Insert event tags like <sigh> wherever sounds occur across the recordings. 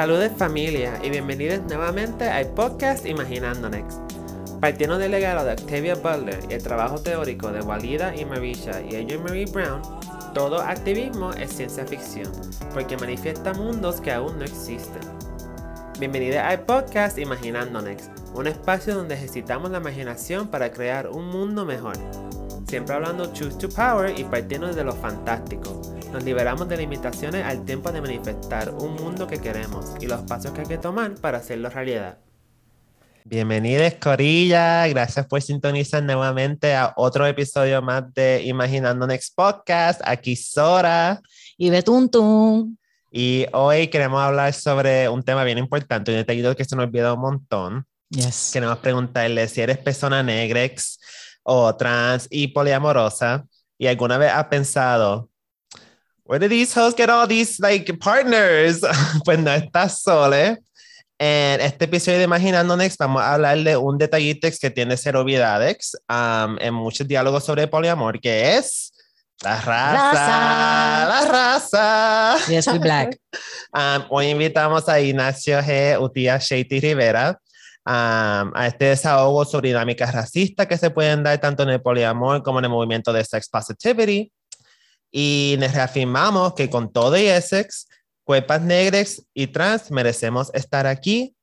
Saludos familia y bienvenidos nuevamente al podcast Imaginando Next. Partiendo del legado de Octavia Butler y el trabajo teórico de Walida y Marisha y Adrienne Marie Brown, todo activismo es ciencia ficción, porque manifiesta mundos que aún no existen. Bienvenidos al podcast Imaginando Next, un espacio donde ejercitamos la imaginación para crear un mundo mejor. Siempre hablando Choose to Power y partiendo de lo fantástico. Nos liberamos de limitaciones al tiempo de manifestar un mundo que queremos y los pasos que hay que tomar para hacerlo realidad. Bienvenidos, Corilla. Gracias por sintonizar nuevamente a otro episodio más de Imaginando Next Podcast. Aquí Sora. Y Betuntun. Y hoy queremos hablar sobre un tema bien importante, un detallito que se nos olvida un montón. Yes. Queremos preguntarle si eres persona negrex o trans y poliamorosa y alguna vez has pensado, where did these hoes get all these like partners? <laughs> pues no estás sola. En este episodio de Imaginando Next vamos a hablar de un detallito que tiene ser obviedades um, en muchos diálogos sobre poliamor, que es la raza. Raza. La raza. Yes, we black. <laughs> Um, hoy invitamos a Ignacio G. Utía Sheiti Rivera um, a este desahogo sobre dinámicas racistas que se pueden dar tanto en el poliamor como en el movimiento de sex positivity. Y nos reafirmamos que con todo y Essex, cuerpas negras y trans merecemos estar aquí,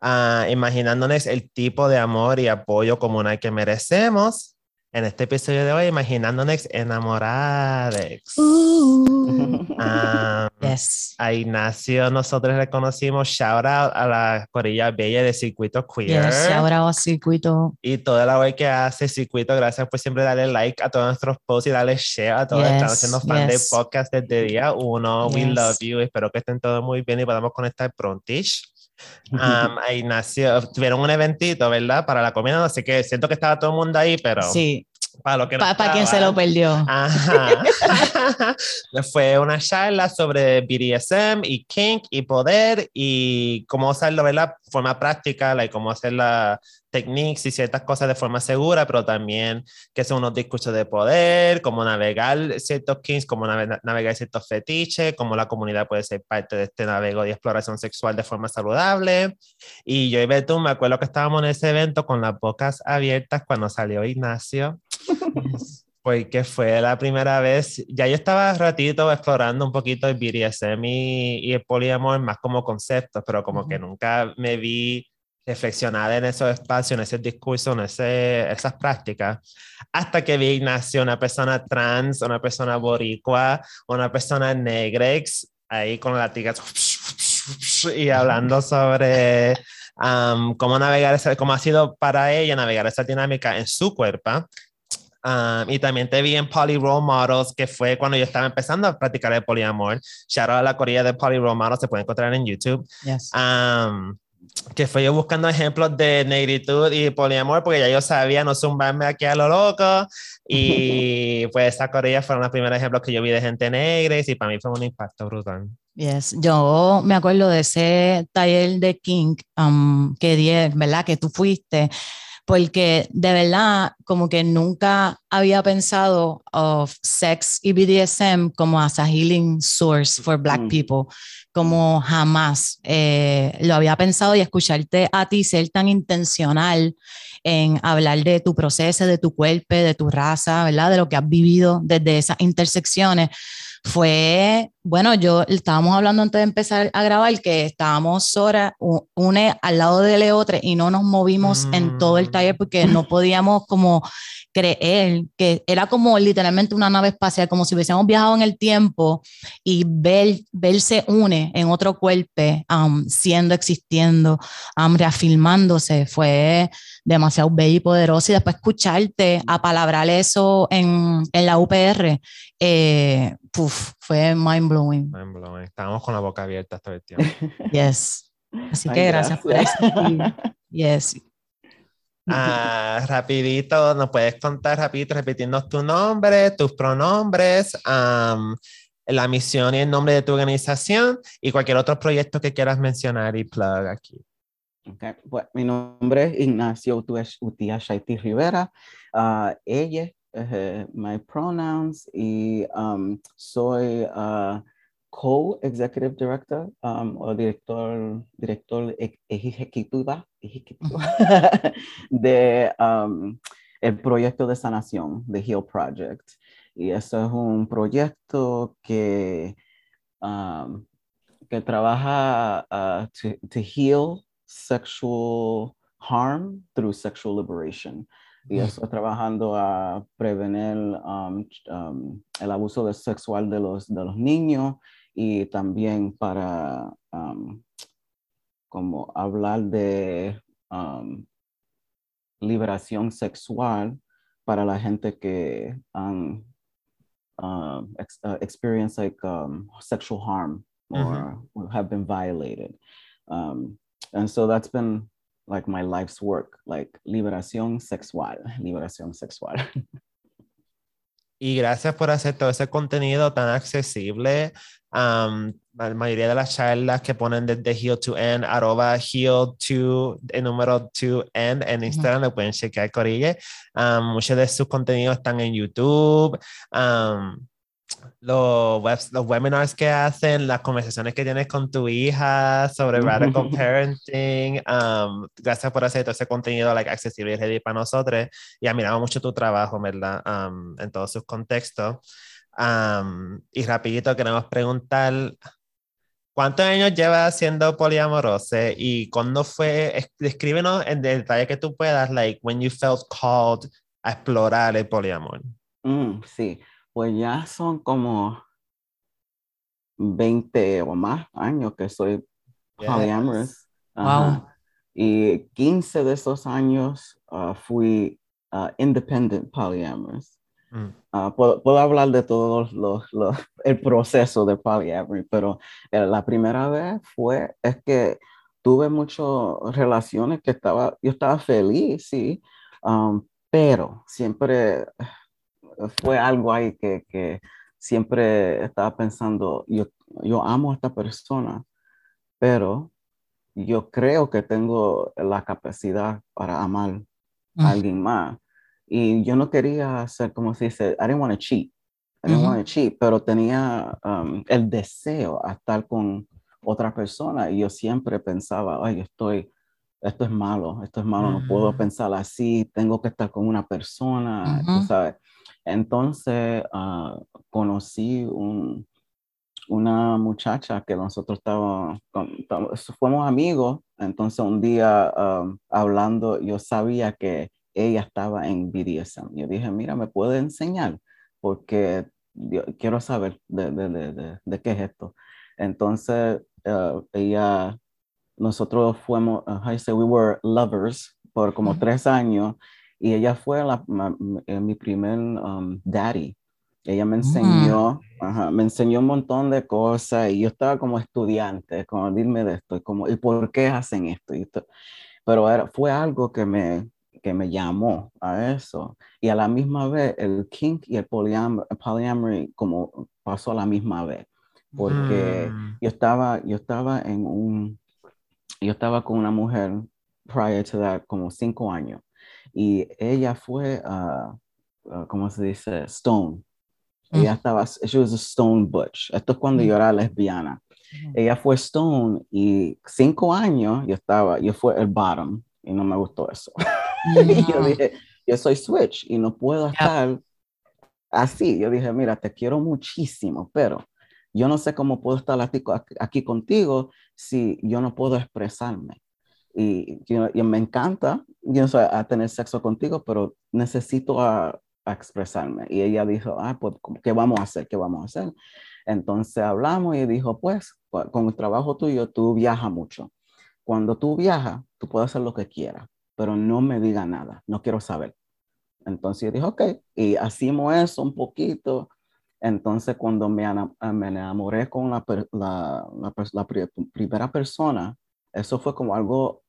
ah, imaginándonos el tipo de amor y apoyo comunal que merecemos. En este episodio de hoy, imaginándonos enamorados. Ooh. Ah, Yes. a Ignacio nosotros le conocimos shout out a la corilla bella de Circuito Queer Yes, ahora va circuito. y toda la web que hace Circuito, gracias por siempre darle like a todos nuestros posts y darle share a todos Yes, haciendo fan del yes. podcast desde día uno. We love you, espero que estén todos muy bien y podamos conectar prontish. <laughs> Um, a Ignacio, tuvieron un eventito, ¿verdad? Para la comida, así que siento que estaba todo el mundo ahí, pero Sí, para lo que no para quien se lo perdió. Ajá. <laughs> Fue una charla sobre BDSM y kink y poder y cómo hacerlo, ¿verdad? Forma práctica, like, cómo hacer las techniques y ciertas cosas de forma segura, pero también que son unos discursos de poder, cómo navegar ciertos kinks, cómo nave- navegar ciertos fetiches, cómo la comunidad puede ser parte de este navego de exploración sexual de forma saludable. Y yo y Beto, me acuerdo que estábamos en ese evento con las bocas abiertas cuando salió Ignacio <laughs> porque fue la primera vez, ya yo estaba ratito explorando un poquito el BDSM y, y el poliamor más como conceptos, pero como que nunca me vi reflexionar en esos espacios, en ese discurso, en ese, esas prácticas, hasta que vi Ignacio, una persona trans, una persona boricua, una persona negrex, ahí con la tica y hablando sobre um, cómo navegar, esa, cómo ha sido para ella navegar esa dinámica en su cuerpo. Um, y también te vi en Poly Role Models, que fue cuando yo estaba empezando a practicar el poliamor. Shout out a la corilla de Poly Role Models, se puede encontrar en YouTube. Yes. Um, que fue yo buscando ejemplos de negritud y poliamor, porque ya yo sabía no zumbarme aquí a lo loco. Y <laughs> pues esa corilla fueron los primeros ejemplos que yo vi de gente negra y para mí fue un impacto brutal. Yes, yo me acuerdo de ese taller de King um, que di, ¿verdad? Que tú fuiste, porque de verdad como que nunca había pensado of sex y BDSM como as a healing source for black Mm. people, como jamás eh, lo había pensado y escucharte a ti ser tan intencional en hablar de tu proceso, de tu cuerpo, de tu raza, ¿verdad? De lo que has vivido desde esas intersecciones fue, bueno, yo estábamos hablando antes de empezar a grabar que estábamos Sora, u- une al lado de Leotre y no nos movimos en todo el Mm. taller porque no podíamos como creer que era como literalmente una nave espacial, como si hubiésemos viajado en el tiempo y ver, verse une en otro cuerpo, um, siendo, existiendo, um, reafirmándose, fue demasiado bello y poderoso y después escucharte a palabrar eso en, en la UPR, eh, puf, fue mind blowing. Mind blowing. Estábamos con la boca abierta todo el tiempo. <laughs> Yes. Así Ay, que gracias, por existir. Yes. Ah, rapidito, nos puedes contar rapidito, repitiendo tu nombre, tus pronombres, la misión y el nombre de tu organización y cualquier otro proyecto que quieras mencionar y plug aquí. Ok, pues, mi nombre es Ignacio Utua- Utía Shaiti Rivera. Ah, ella, eh, my pronouns, y um, soy ah, co-executive director um, o director, director ejecutiva, ejecutiva <laughs> de um, el proyecto de sanación, de Heal Project. Y eso es un proyecto que, um, que trabaja uh, to heal sexual harm through sexual liberation. Y eso trabajando a prevenir um, um, el abuso sexual de los, de los niños y también para um, como hablar de liberación sexual para la gente que han uh, experienced like sexual harm or have been violated. and so that's been like my life's work, like liberación sexual, <laughs> liberación sexual. Y gracias por hacer todo ese contenido tan accesible. Um, la mayoría de las charlas que ponen desde Heal to End, arroba Heal to, el número to End en Instagram, lo pueden chequear, Corille. Um, muchos de sus contenidos están en YouTube. Um, los, webs, los webinars que hacen, las conversaciones que tienes con tu hija sobre radical parenting. Um, gracias por hacer todo ese contenido like, accesible y ready para nosotros. Y admiramos mucho tu trabajo, ¿verdad? Um, en todos sus contextos. Um, y rapidito queremos preguntar, ¿cuántos años llevas siendo poliamoroso? ¿Y cuándo fue? Descríbenos en detalle que tú puedas, like, when you felt called a explorar el poliamor. Mm, sí. Pues ya son como 20 o más años que soy polyamorous. Wow. Y 15 de esos años uh, fui uh, independent polyamorous. Mm. Uh, puedo, hablar de todo los, <laughs> el proceso de polyamory, pero eh, la primera vez fue, es que tuve muchas relaciones que estaba, yo estaba feliz, sí, um, pero siempre fue algo ahí que, que siempre estaba pensando, yo, yo amo a esta persona, pero yo creo que tengo la capacidad para amar a alguien más. Y yo no quería hacer, como se dice, I didn't want to cheat. I didn't want to cheat, pero tenía um, el deseo a estar con otra persona y yo siempre pensaba, ay, estoy, esto es malo, esto es malo, no puedo pensar así, tengo que estar con una persona, tú sabes. Entonces ah, conocí una muchacha que nosotros estábamos, fuimos amigos, entonces un día ah, hablando, yo sabía que ella estaba en BDSM. Yo dije, mira, ¿me puede enseñar? Porque quiero saber de, qué es esto. Entonces, ah, ella, nosotros fuimos, I say we were lovers por como tres años y ella fue la, eh, mi primer um, daddy. Ella me enseñó, me enseñó un montón de cosas y yo estaba como estudiante, como dime de esto, y como, ¿y por qué hacen esto? Y pero era, fue algo que me, que me llamó a eso. Y a la misma vez, el kink y el polyamory como pasó a la misma vez. Porque mm. yo, estaba, yo estaba en un, yo estaba con una mujer prior to that como cinco años y ella fue, uh, ¿cómo se dice? Stone. Ella estaba, she was a Stone Butch. Esto es cuando yo era lesbiana. Ella fue Stone y cinco años yo estaba, yo fue el bottom y no me gustó eso. <laughs> y yo dije, yo soy Switch y no puedo estar así. Yo dije, mira, te quiero muchísimo, pero yo no sé cómo puedo estar aquí, aquí contigo si yo no puedo expresarme y, me encanta yo a tener sexo contigo, pero necesito a, expresarme. Y ella dijo, ah, pues, ¿qué vamos a hacer? ¿Qué vamos a hacer? Entonces hablamos y dijo, pues, con el trabajo tuyo, tú viajas mucho. Cuando tú viajas, tú puedes hacer lo que quieras, pero no me diga nada, no quiero saber. Entonces yo dije, ok, y hacemos eso un poquito. Entonces cuando me, me enamoré con la, la, la, la primera persona, eso fue como algo,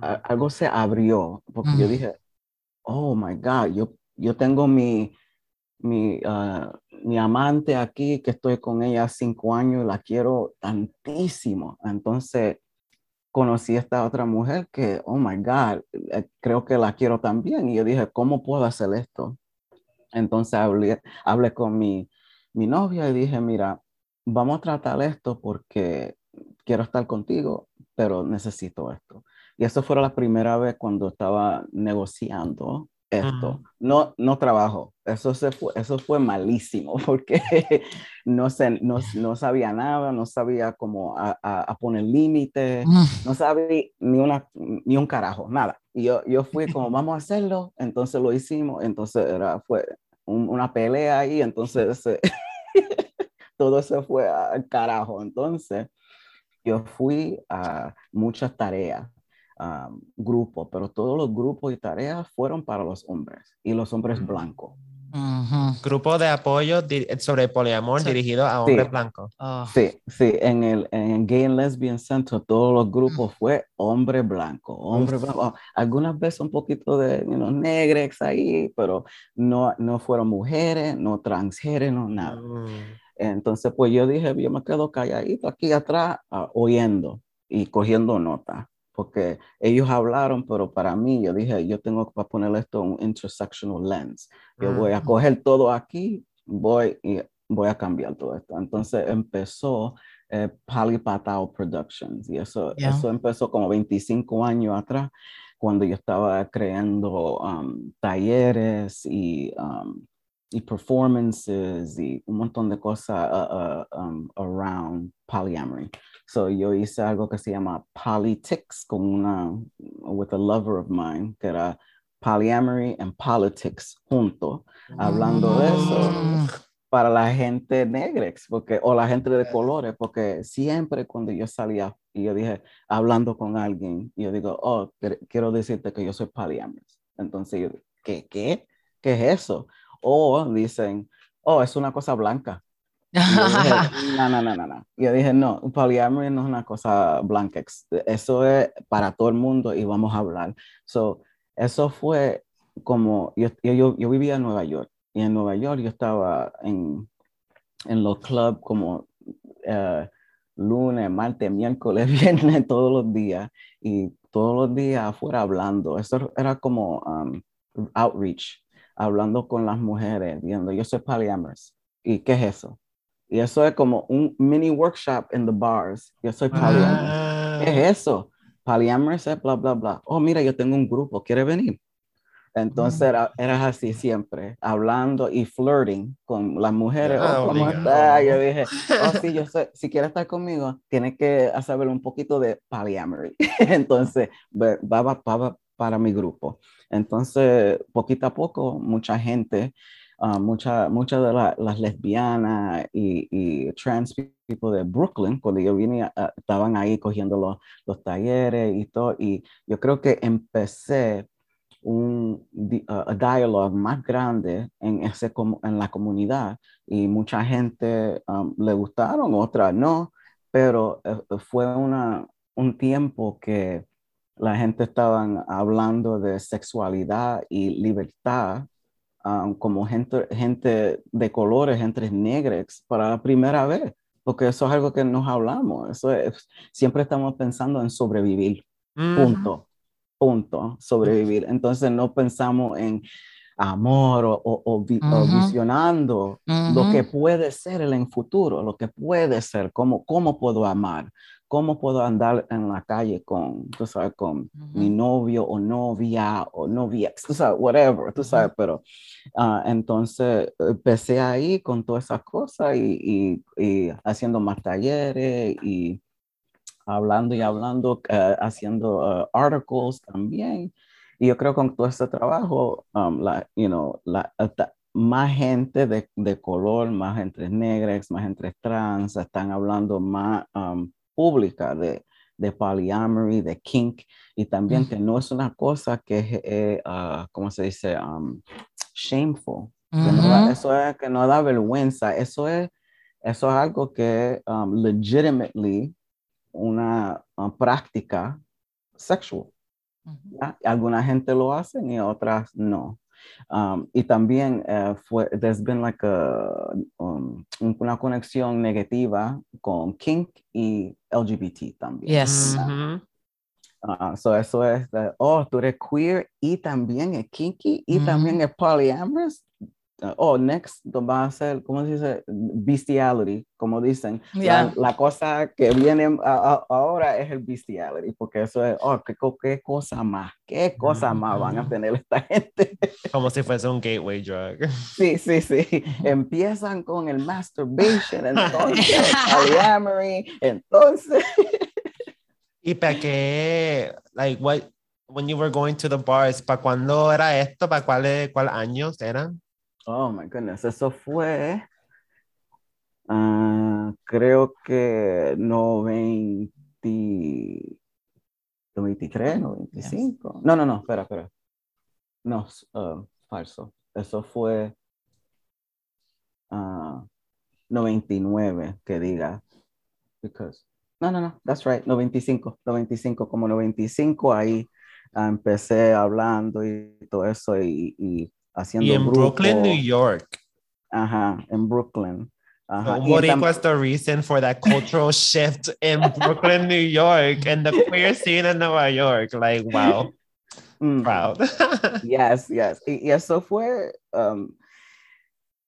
algo se abrió, porque yo dije, oh my God, yo, yo tengo mi, mi, ah, mi amante aquí, que estoy con ella cinco años, la quiero tantísimo. Entonces conocí a esta otra mujer que, oh my God, eh, creo que la quiero también. Y yo dije, ¿cómo puedo hacer esto? Entonces hablé, hablé con mi, mi novia y dije, mira, vamos a tratar esto porque quiero estar contigo, pero necesito esto. Y eso fue la primera vez cuando estaba negociando esto. No, no trabajo. Eso, se fue, eso fue malísimo <laughs> porque no, sé, no, no, sabía nada, no sabía cómo a, a, poner límites, no sabía ni, una, ni un carajo, nada. Y yo, yo fui como, vamos a hacerlo, entonces lo hicimos, entonces era, fue una pelea ahí, entonces <laughs> todo se fue al carajo. Entonces yo fui a muchas tareas grupos, pero todos los grupos y tareas fueron para los hombres y los hombres blancos. Grupo de apoyo sobre poliamor dirigido a hombres blancos. Ah. Sí, sí, en el en Gay and Lesbian Center todos los grupos mm. fue hombre blanco, hombre blanco. Algunas veces un poquito de you know, negrex ahí, pero no, no fueron mujeres, no transgénero, nada. Mm. Entonces, pues yo dije, yo me quedo calladito aquí atrás, ah, oyendo y cogiendo nota porque ellos hablaron, pero para mí yo dije, yo tengo que poner esto un intersectional lens. Yo voy a coger todo aquí, voy y voy a cambiar todo esto. Entonces empezó eh, Patao Productions y eso, eso empezó como 25 años atrás cuando yo estaba creando um, talleres y, um, y performances y un montón de cosas uh, uh, um, around polyamory. So yo hice algo que se llama Politics con una, with a lover of mine, que era polyamory and politics junto, hablando de eso mm. para la gente negra, porque, o la gente de colores, porque siempre cuando yo salía y yo dije, hablando con alguien, yo digo, oh, quiero decirte que yo soy polyamorous. Entonces yo, ¿qué, qué? ¿Qué es eso? O dicen, oh, es una cosa blanca. <laughs> no, no, no, no, no. Yo dije, no, polyamory no es una cosa blanca. Eso es para todo el mundo y vamos a hablar. So, eso fue como, yo, yo, yo vivía en Nueva York y en Nueva York yo estaba en, en los clubs como uh, lunes, martes, miércoles, <laughs> viernes, todos los días y todos los días afuera hablando. Eso era como um, outreach, hablando con las mujeres, viendo, yo soy polyamorous. ¿Y qué es eso? Y eso es como un mini workshop en the bars. Yo soy polyamorous. ¿Qué es eso? Polyamorous es bla, bla, bla. Oh, mira, yo tengo un grupo, ¿quiere venir? Entonces era, eras así siempre, hablando y flirting con las mujeres. oh, ¿cómo Yo dije, oh, sí, yo sé, si quieres estar conmigo, tienes que saber un poquito de polyamory. <laughs> Entonces, va, va, va, para mi grupo. Entonces, poquito a poco, mucha gente Ah, muchas mucha de las lesbianas y, y, trans people de Brooklyn, cuando yo vine, ah, estaban ahí cogiendo los, los, talleres y todo, y yo creo que empecé un uh, diálogo más grande en, ese, en la comunidad y mucha gente um, le gustaron, otras no, pero eh, fue una, un tiempo que la gente estaba hablando de sexualidad y libertad Um, como gente, gente de colores, gente negras, para la primera vez, porque eso es algo que nos hablamos, eso es, siempre estamos pensando en sobrevivir, punto, punto, sobrevivir. Entonces no pensamos en amor o, o, visionando lo que puede ser en el futuro, lo que puede ser, cómo, cómo puedo amar, cómo puedo andar en la calle con, tú sabes, con mi novio o novia o novia, tú sabes, whatever, tú sabes, pero uh, entonces empecé ahí con todas esas cosas y, y, haciendo más talleres y hablando y hablando, uh, haciendo uh, articles también. Y yo creo que con todo este trabajo, um, la, you know, la, más gente de, de, color, más gente negra, más gente trans, están hablando más um, pública de, de polyamory, de kink, y también que no es una cosa que es, eh, uh, ¿cómo se dice? Um, shameful. eso es que no da vergüenza, eso es, eso es algo que um, legitimately una práctica sexual. Alguna gente lo hace y otras no. Um, y también uh, fue, there's been like a, um, una conexión negativa con kink y LGBT también. Yes. Uh, so eso es, de, oh, tú eres queer y también es kinky y también es polyamorous. Uh, oh, next va a ser, ¿cómo se dice? Bestiality, como dicen. Yeah. La, la, cosa que viene a, a, ahora es el bestiality, porque eso es, oh, qué, qué cosa más, qué cosa mm -hmm. más van a tener esta gente. Como si fuese un gateway drug. Sí, sí, sí. Empiezan con el masturbation, <laughs> entonces, polyamory, entonces. ¿Y para qué, like, what, when you were going to the bars, ¿para cuándo era esto? ¿Para cuáles cuál años eran? Oh my goodness, eso fue, uh, creo que 90, 93, 95. Yes. No, no, no, espera, espera. No, uh, falso. Eso fue uh, 99, que diga. Because, no, no, no, that's right, 95, 95, como 95, ahí empecé hablando y todo eso y, y haciendo Y en grupo. Brooklyn, New York. Ajá, en Brooklyn. Ajá. So what was the reason for that cultural <laughs> shift in Brooklyn, New York, and the queer scene in Nueva York? Like, wow. Mm. Proud. <laughs> yes, yes. Y, y eso fue um,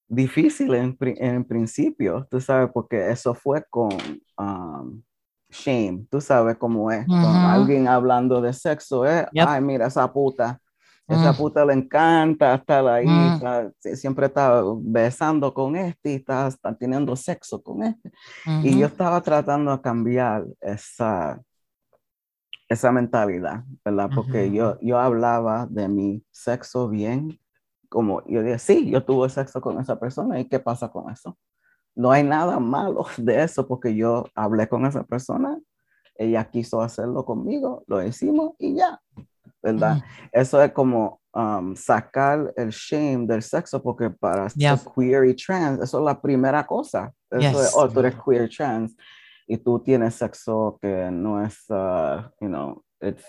difícil en, en, principio, tú sabes, porque eso fue con um, shame, tú sabes cómo es, con alguien hablando de sexo, eh, yep. ay, mira esa puta, esa mm. puta le encanta estar ahí, mm. está, siempre está besando con este y está, está teniendo sexo con este. Uh -huh. Y yo estaba tratando de cambiar esa, esa mentalidad, ¿verdad? Porque uh -huh. yo, yo hablaba de mi sexo bien, como yo decía, sí, yo tuve sexo con esa persona y qué pasa con eso. No hay nada malo <laughs> de eso porque yo hablé con esa persona, ella quiso hacerlo conmigo, lo hicimos y ya. ¿Verdad? Mm. Eso es como um, sacar el shame del sexo, porque para yep. ser queer y trans, eso es la primera cosa. Eso Yes. es, oh, tú eres queer trans y tú tienes sexo que no es, uh, you know, it's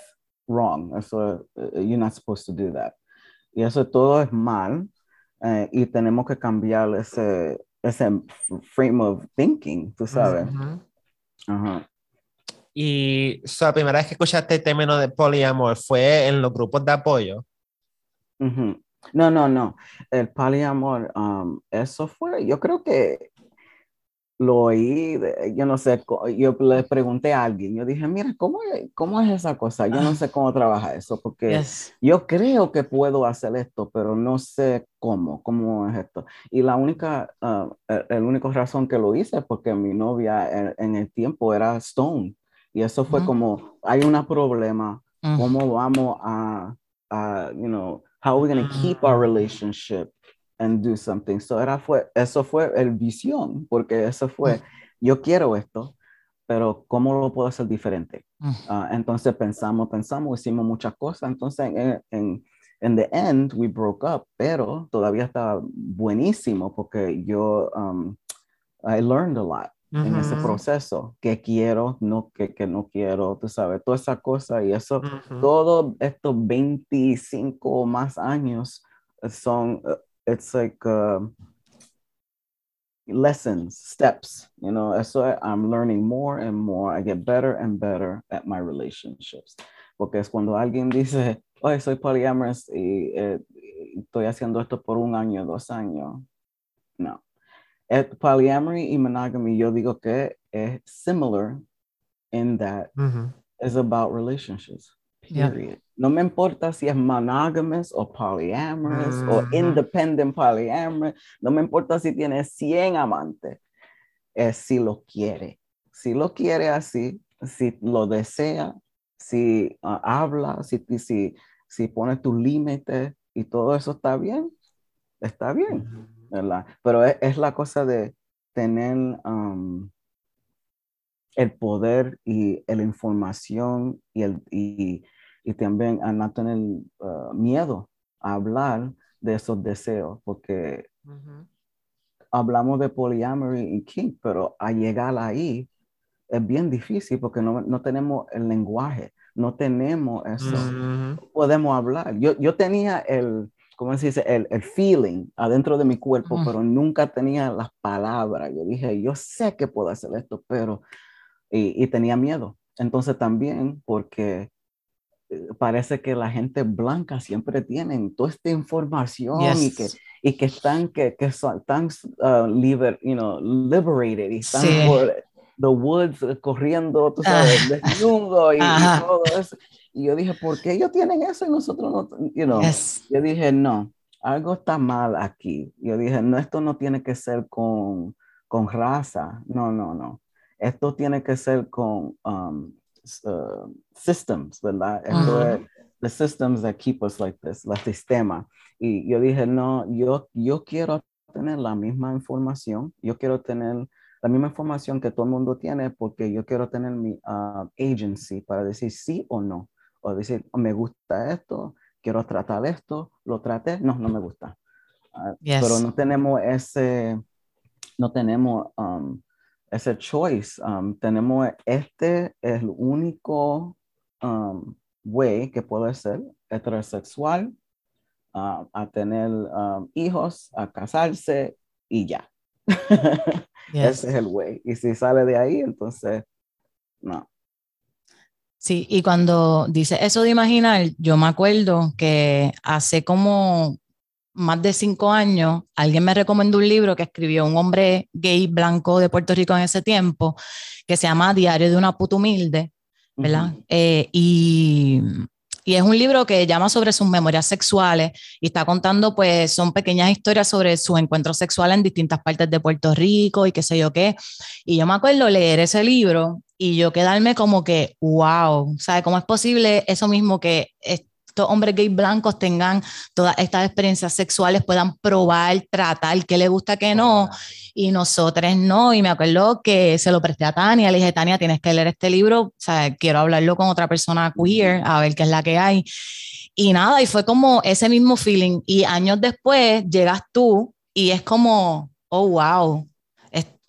wrong. Eso, uh, you're not supposed to do that. Y eso todo es mal eh, y tenemos que cambiar ese, ese frame of thinking, tú sabes. Uh -huh. Y so, la primera vez que escuchaste el término de poliamor fue en los grupos de apoyo. Uh -huh. No, no, no. El poliamor, um, eso fue, yo creo que lo oí, yo no sé, yo le pregunté a alguien, yo dije, mira, ¿cómo, cómo es esa cosa? Yo no sé cómo trabaja eso, porque Yes. yo creo que puedo hacer esto, pero no sé cómo, cómo es esto. Y la única, uh, el, el único razón que lo hice es porque mi novia en, en el tiempo era Stone. Y eso fue Ujú. como, hay un problema, Mm. ¿cómo vamos a, a, you know, how are we going to keep our relationship and do something? So era fue, eso fue el visión, porque eso fue, yo quiero esto, pero ¿cómo lo puedo hacer diferente? Mm. Ah, entonces pensamos, pensamos, hicimos muchas cosas, entonces en, en, en the end we broke up, pero todavía estaba buenísimo porque yo, um, I learned a lot en ese proceso, que quiero, no que, que no quiero, tú sabes, toda esa cosa y eso, Ujú. todos estos 25 o más años son, uh, it's like uh, lessons, steps, you know, eso es- I'm learning more and more, I get better and better at my relationships, porque es cuando alguien dice, oye, soy polyamorous y eh, y estoy haciendo esto por un año, dos años, no. Eh, polyamory y monogamy, yo digo que es similar in that Ujú. it's about relationships. Yeah. Period. No me importa si es monogamous o polyamorous o independent polyamorous. No me importa si tiene 100 amantes. Es si lo quiere. Si lo quiere así, si lo desea, si ah, habla, si, si, si pone tu límite y todo eso está bien, está bien. ¿Verdad? Pero es, es la cosa de tener um, el poder y la información y, el, y, y también a no tener uh, miedo a hablar de esos deseos, porque Ujú. hablamos de polyamory y kink, pero a llegar ahí es bien difícil porque no, no tenemos el lenguaje, no tenemos eso Ujú. podemos hablar. Yo, yo tenía el, ¿cómo se dice? El, el feeling adentro de mi cuerpo, Ujú. pero nunca tenía las palabras. Yo dije, yo sé que puedo hacer esto, pero, y, y tenía miedo. Entonces también porque eh, parece que la gente blanca siempre tienen toda esta información y que, Yes. y que están, que, que son tan uh, liber, you know, liberated y están por the woods eh, corriendo, tú sabes, desnudo y, y, todo eso. Y yo dije, ¿por qué ellos tienen eso y nosotros no? You know, Yo dije, no, algo está mal aquí. Yo dije, no, esto no tiene que ser con, con raza, no, no, no. Esto tiene que ser con um, uh, systems, ¿verdad? Esto es, the systems that keep us like this, la sistema. Y yo dije, no, yo, yo quiero tener la misma información, yo quiero tener la misma información que todo el mundo tiene porque yo quiero tener mi uh, agency para decir sí o no, o decir, me gusta esto, quiero tratar esto, lo traté, no, no me gusta. Uh, Pero no tenemos ese, no tenemos um, ese choice. Um, tenemos este es el único um, way que puede ser heterosexual, uh, a tener um, hijos, a casarse y ya. <laughs> Ese es el way. Y si sale de ahí, entonces, no. Sí, y cuando dice eso de imaginar, yo me acuerdo que hace como más de cinco años, alguien me recomendó un libro que escribió un hombre gay blanco de Puerto Rico en ese tiempo, que se llama Diario de una puta humilde, ¿verdad? Eh, y, y, es un libro que llama sobre sus memorias sexuales y está contando, pues, son pequeñas historias sobre sus encuentros sexuales en distintas partes de Puerto Rico y qué sé yo qué. Y yo me acuerdo leer ese libro y yo quedarme como que, wow, ¿sabes? ¿Cómo es posible eso mismo que estos hombres gay blancos tengan todas estas experiencias sexuales, puedan probar, tratar qué le gusta, qué no, y nosotros no? Y me acuerdo que se lo presté a Tania, le dije, Tania, tienes que leer este libro, o sea, quiero hablarlo con otra persona queer, a ver qué es la que hay. Y nada, y fue como ese mismo feeling. Y años después llegas tú y es como, oh, wow,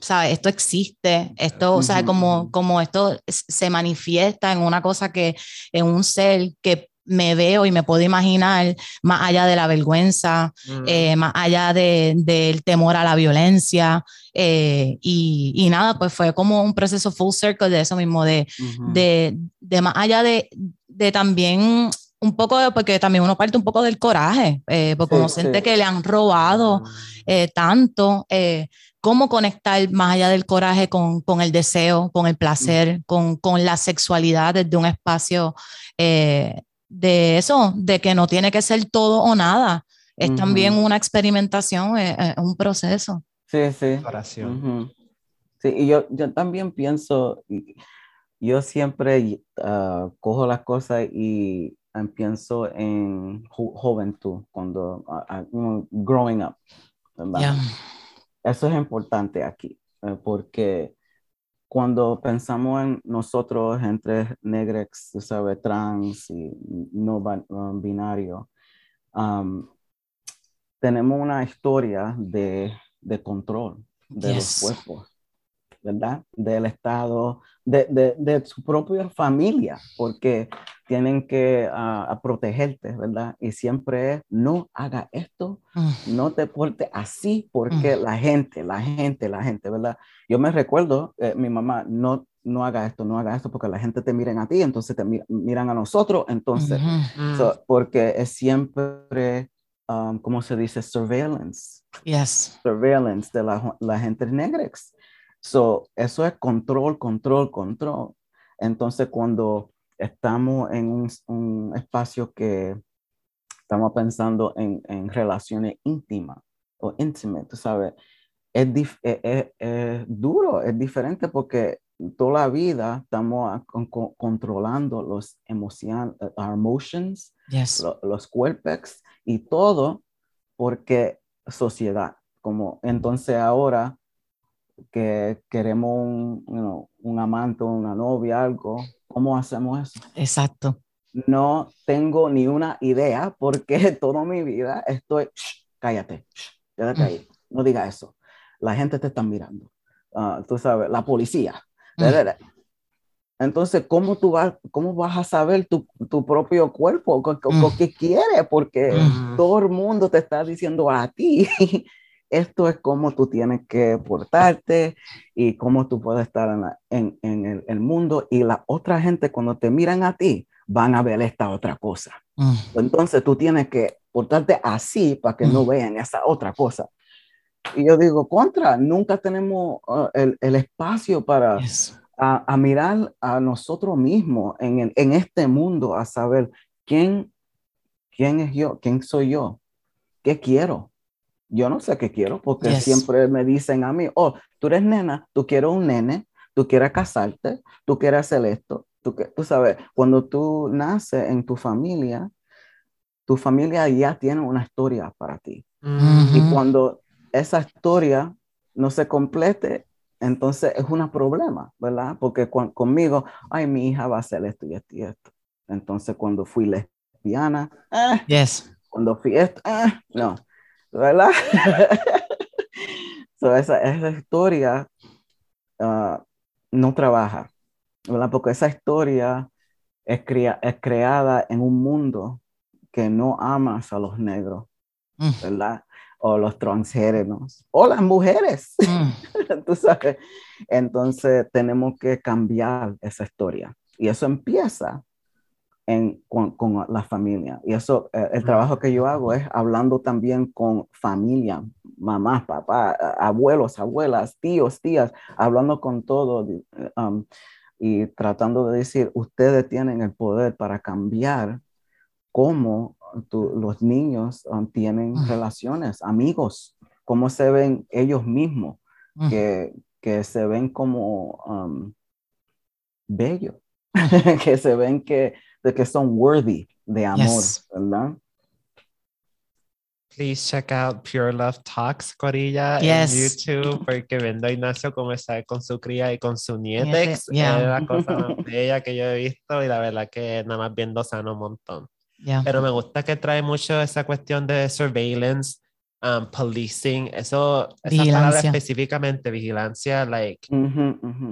¿sabes? Esto existe, esto, o sea, como, como esto se manifiesta en una cosa que, en un ser que me veo y me puedo imaginar más allá de la vergüenza, mm. eh, más allá del temor a la violencia. Eh, y, y, nada, pues fue como un proceso full circle de eso mismo, de, de, de, más allá de, de también un poco, porque también uno parte un poco del coraje, eh, porque uno siente que le han robado mm. tanto cómo conectar más allá del coraje con, con el deseo, con el placer, con, con, la sexualidad desde un espacio eh, de eso, de que no tiene que ser todo o nada. Es también una experimentación, es, un proceso. Sí, sí. Sí, y yo, yo también pienso, yo siempre uh, cojo las cosas y pienso en juventud, cuando, uh, growing up. Eso es importante aquí, eh, porque cuando pensamos en nosotros entre negros, sabes, trans y no binario, tenemos una historia de, de control de los cuerpos, ¿verdad? Del Estado, de, de, de, su propia familia, porque tienen que uh, protegerte, ¿verdad? Y siempre es, no haga esto, mm. no te porte así, porque mm. la gente, la gente, la gente, ¿verdad? Yo me recuerdo, eh, mi mamá, no, no haga esto, no haga esto, porque la gente te miren a ti, entonces te miran a nosotros, entonces, mm. porque es siempre, um, ¿cómo se dice? Surveillance. Yes. Surveillance de la, la gente negra. So, eso es control, control, control. Entonces, cuando estamos en un, un espacio que estamos pensando en, en relaciones íntimas o intimate, ¿sabes? Es, es, e, es, duro, es diferente porque toda la vida estamos controlando los emociones, eh, emotions, los cuerpos y todo porque sociedad. Como entonces ahora que queremos un, un amante, una novia, algo, ¿Cómo hacemos eso? Exacto. No tengo ni una idea porque <laughs> toda mi vida estoy, cállate, quédate ahí, mm. <laughs> no diga eso. La gente te está mirando. Ah, tú sabes, la policía. Mm. <laughs> Entonces, ¿cómo tú vas, cómo vas a saber tu, tu propio cuerpo? Mm. ¿Qué, quiere? Porque todo el mundo te está diciendo a ti esto es cómo tú tienes que portarte y cómo tú puedes estar en, en, el, mundo y la otra gente cuando te miran a ti van a ver esta otra cosa. Mm. Entonces tú tienes que portarte así para que no vean esa otra cosa. Y yo digo, contra, nunca tenemos uh, el, el, espacio para a, a, mirar a nosotros mismos en, en, este mundo, a saber quién, quién es yo, quién soy yo, qué quiero. Yo no sé qué quiero porque siempre me dicen a mí, oh, tú eres nena, tú quieres un nene, tú quieres casarte, tú quieres hacer esto. Tú, tú sabes, cuando tú naces en tu familia, tu familia ya tiene una historia para ti. Y cuando esa historia no se complete, entonces es un problema, ¿verdad? Porque conmigo, ay, mi hija va a hacer esto y esto y esto. Entonces cuando fui lesbiana, eh, yes. cuando fui esto, eh, no, ¿verdad? <laughs> esa, esa, historia uh, no trabaja, ¿verdad? Porque esa historia es, es creada en un mundo que no amas a los negros, mm. ¿verdad? o los transgéneros o las mujeres. Mm. <laughs> Tú sabes. Entonces tenemos que cambiar esa historia. Y eso empieza en, con, con, la familia. Y eso, eh, el trabajo que yo hago es hablando también con familia, mamás, papá, abuelos, abuelas, tíos, tías, hablando con todos um, y tratando de decir, ustedes tienen el poder para cambiar cómo los niños um, tienen relaciones, amigos, cómo se ven ellos mismos, que, que, se ven como um, bellos, <laughs> que se ven que, de que son worthy de amor, ¿verdad? Please check out Pure Love Talks, Corilla, en YouTube, porque vendo a Ignacio como está con su cría y con su nieta. Es la cosa más <laughs> bella que yo he visto y la verdad que nada más viendo sano un montón. Pero me gusta que trae mucho esa cuestión de surveillance, um, policing, eso, esa palabra específicamente, vigilancia, like,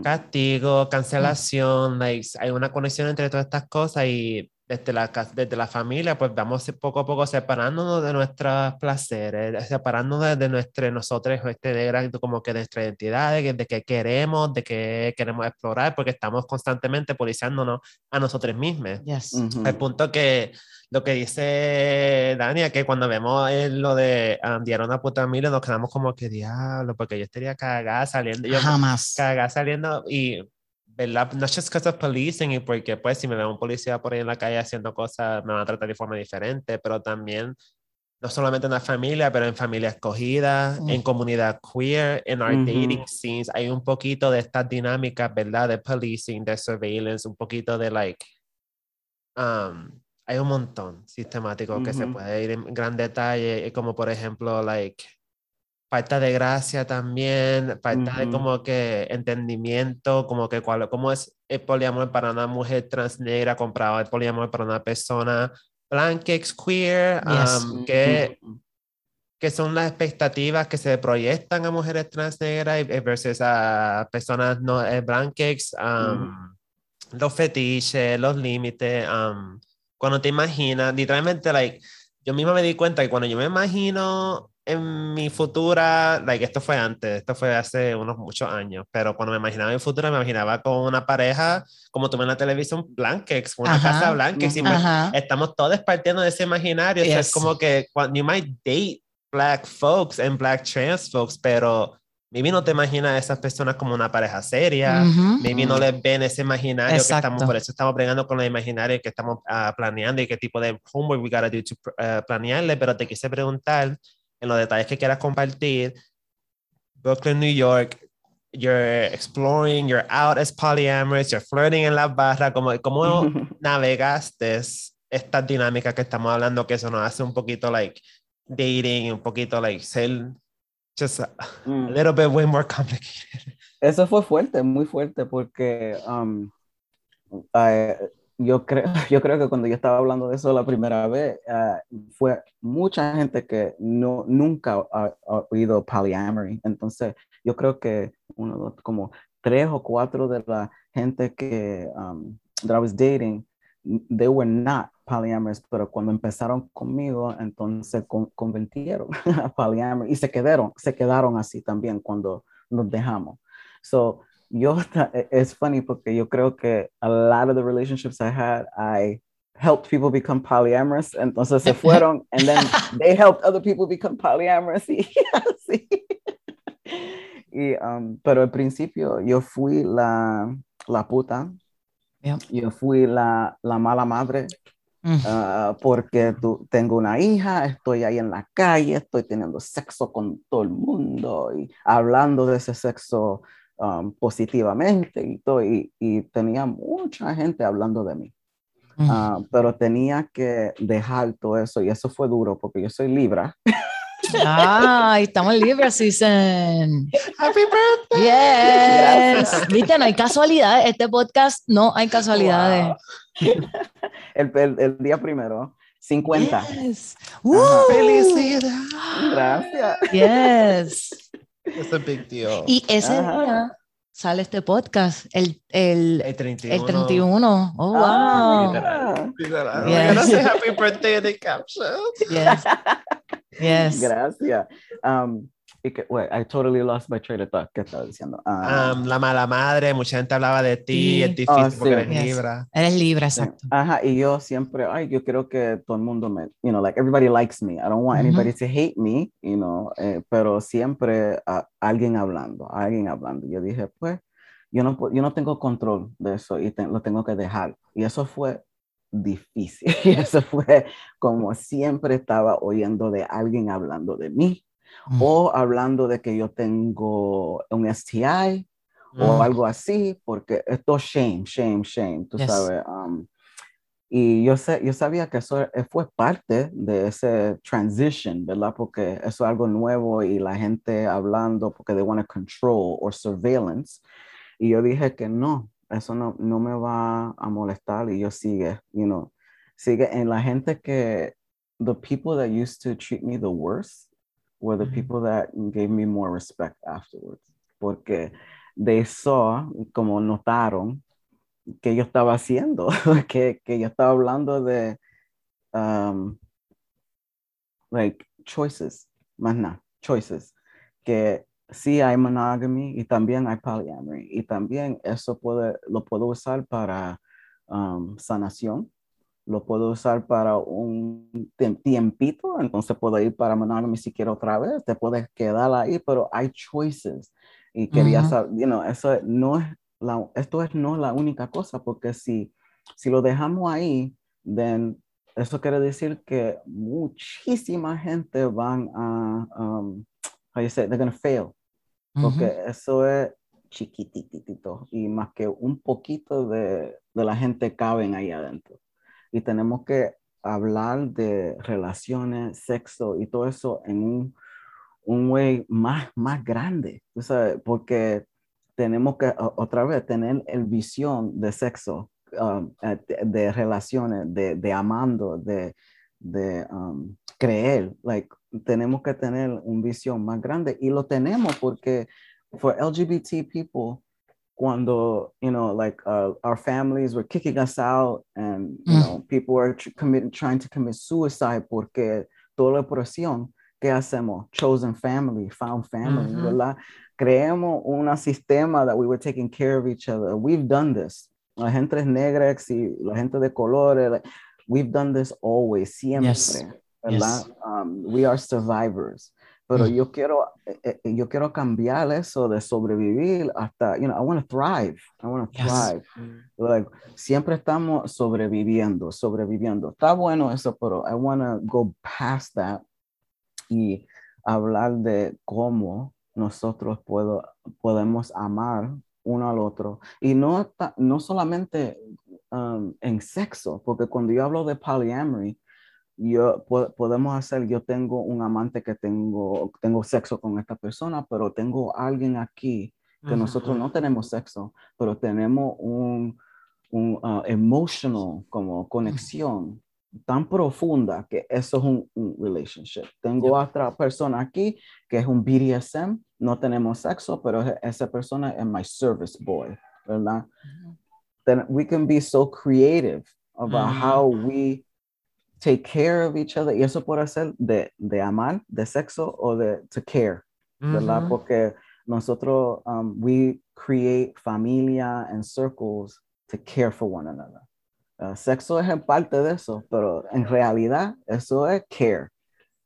castigo, cancelación, like, hay una conexión entre todas estas cosas y desde la, desde la familia, pues vamos poco a poco separándonos de nuestros placeres, separándonos de, nuestro, nosotros, este, de, como que de nuestra identidad, de, de qué queremos, de qué queremos explorar, porque estamos constantemente policiándonos a nosotros mismos. Yes. El punto que lo que dice Dania, que cuando vemos lo de um, una puta mil, nos quedamos como que diablo, porque yo estaría cagada saliendo. Yo Jamás. Cagada saliendo y, ¿verdad? No es because of policing y porque, pues, si me veo un policía por ahí en la calle haciendo cosas, me van a tratar de forma diferente, pero también no solamente en la familia, pero en familia escogida, en comunidad queer, en our dating scenes, hay un poquito de estas dinámicas, ¿verdad? De policing, de surveillance, un poquito de like, um, hay un montón sistemático que se puede ir en gran detalle, como por ejemplo, like, falta de gracia también, falta de como que entendimiento, como que cuál, cómo es el poliamor para una mujer trans negra comparado el poliamor para una persona blanca, queer, um, que, que son las expectativas que se proyectan a mujeres trans negras versus a personas no eh, blancas, um, los fetiches, los límites. Um, cuando te imaginas, literalmente, like, yo mismo me di cuenta que cuando yo me imagino en mi futura, like, esto fue antes, esto fue hace unos muchos años, pero cuando me imaginaba mi futura, me imaginaba con una pareja, como tú ves en la televisión, blankex, una casa blankex, y estamos todos partiendo de ese imaginario, es como que you might date black folks and black trans folks, pero Maybe no te imaginas a esas personas como una pareja seria, maybe no les ven ese imaginario que estamos, por eso estamos bregando con el imaginario que estamos uh, planeando y qué tipo de homework we gotta do to uh, planearle, pero te quise preguntar en los detalles que quieras compartir. Brooklyn, New York, you're exploring, you're out as polyamorous, you're flirting en la barra, ¿cómo, cómo <laughs> navegaste estas dinámicas que estamos hablando que eso nos hace un poquito like dating, un poquito like ser just a, mm. little bit way more complicated. Eso fue fuerte, muy fuerte, porque um, yo, creo, <laughs> yo creo que cuando yo estaba hablando de eso la primera vez, uh, fue mucha gente que no, nunca ha, oído polyamory. Entonces, yo creo que uno, como tres o cuatro de la gente que um, that I was dating, they were not polyamorous, pero cuando empezaron conmigo, entonces con, convirtieron <laughs> a polyamorous y se quedaron, se quedaron así también cuando nos dejamos. So, yo, <laughs> es funny porque yo creo que a lot of the relationships I had, I helped people become polyamorous, entonces se fueron, and then <laughs> they helped other people become polyamorous. <laughs> Y, así. y, um, pero al principio yo fui la, la puta, Yeah. yo fui la, la mala madre, Mm. ah, porque tú, tengo una hija, estoy ahí en la calle, estoy teniendo sexo con todo el mundo y hablando de ese sexo um, positivamente y todo, y, y tenía mucha gente hablando de mí. Mm. Ah, pero tenía que dejar todo eso y eso fue duro porque yo soy Libra. Ay, estamos en Libra Season. Happy birthday. Yes. Viste, no hay casualidades. Este podcast no hay casualidades. El, el- el día primero, 50. Yes. Felicidad. Gracias. Yes. It's a big deal. Y ese Ajá. día sale este podcast, el, el, el 31. el 31. Oh, wow. Ah, Literal. Yes. Say happy birthday in the caption. Yes. Yes. Gracias. Um, y que, wait, I totally lost my train of thought. ¿Qué estaba diciendo? Um, la mala madre, mucha gente hablaba de ti, es difícil Ah, porque sí. eres Yes. libra. Eres libre, sí. exacto. Ajá, y yo siempre, ay, yo creo que todo el mundo me, you know, like everybody likes me. I don't want anybody to hate me, you know, eh, pero siempre alguien hablando, alguien hablando. Yo dije, pues, yo no, yo no tengo control de eso y te- lo tengo que dejar. Y eso fue difícil. <laughs> Y eso fue como siempre estaba oyendo de alguien hablando de mí Mm. o hablando de que yo tengo un STI o Mm. algo así, porque esto shame, shame, shame, tú Yes. sabes. um, y yo, sé, yo sabía que eso eh, fue parte de ese transition, ¿verdad? Porque eso es algo nuevo y la gente hablando porque they want to control or surveillance. Y yo dije que no, eso no, no me va a molestar y yo sigue, you know, sigue en la gente que, the people that used to treat me the worst were the people that gave me more respect afterwards. Porque they saw, como notaron, que yo estaba haciendo, <laughs> que, que yo estaba hablando de, um, like, choices, más nada, choices, que sí hay monogamy y también hay polyamory y también eso puede, lo puedo usar para um, sanación, lo puedo usar para un tiempito, entonces puedo ir para monogamy si quiero otra vez, te puedes quedar ahí, pero hay choices y quería Ujú. saber, you know, eso no es la, esto es no la única cosa, porque si, si lo dejamos ahí, then eso quiere decir que muchísima gente van a, um, how you say, they're gonna fail, porque eso es chiquititito y más que un poquito de, de la gente caben ahí adentro. Y tenemos que hablar de relaciones, sexo y todo eso en un, un way más, más grande, tú sabes, porque tenemos que otra vez tener el visión de sexo, um, eh, de, de relaciones, de, de amando, de, de um, creer, like, tenemos que tener una visión más grande y lo tenemos porque for LGBT people, cuando, you know, like uh, our families were kicking us out and, you Mm. know, people were tr- commit, trying to commit suicide porque toda la opresión, ¿qué hacemos? Chosen family, found family, Ujú. ¿verdad? Creemos un sistema that we were taking care of each other. We've done this. La gente es negra y la gente de colores, like, we've done this always, siempre, Yes. ¿verdad? Yes. Um, we are survivors. Pero Mm. yo quiero, eh, eh, yo quiero cambiar eso de sobrevivir hasta, you know, I want to thrive. I want to Yes. thrive. Like, siempre estamos sobreviviendo, sobreviviendo. Está bueno eso, pero I want to go past that y hablar de cómo nosotros puedo, podemos amar uno al otro. Y no, no solamente um, en sexo, porque cuando yo hablo de polyamory, yo po- podemos hacer, yo tengo un amante que tengo, tengo sexo con esta persona, pero tengo alguien aquí que nosotros no tenemos sexo, pero tenemos un, un uh, emotional como conexión tan profunda que eso es un, un relationship. Tengo otra persona aquí que es un BDSM, no tenemos sexo, pero e- esa persona es my service boy, ¿verdad? Then we can be so creative about Mhm. how we take care of each other y eso puede ser de, de amar, de sexo o de to care. ¿verdad? Ujú. Porque nosotros, um, we create familia and circles to care for one another. Uh, sexo es parte de eso, pero en realidad eso es care.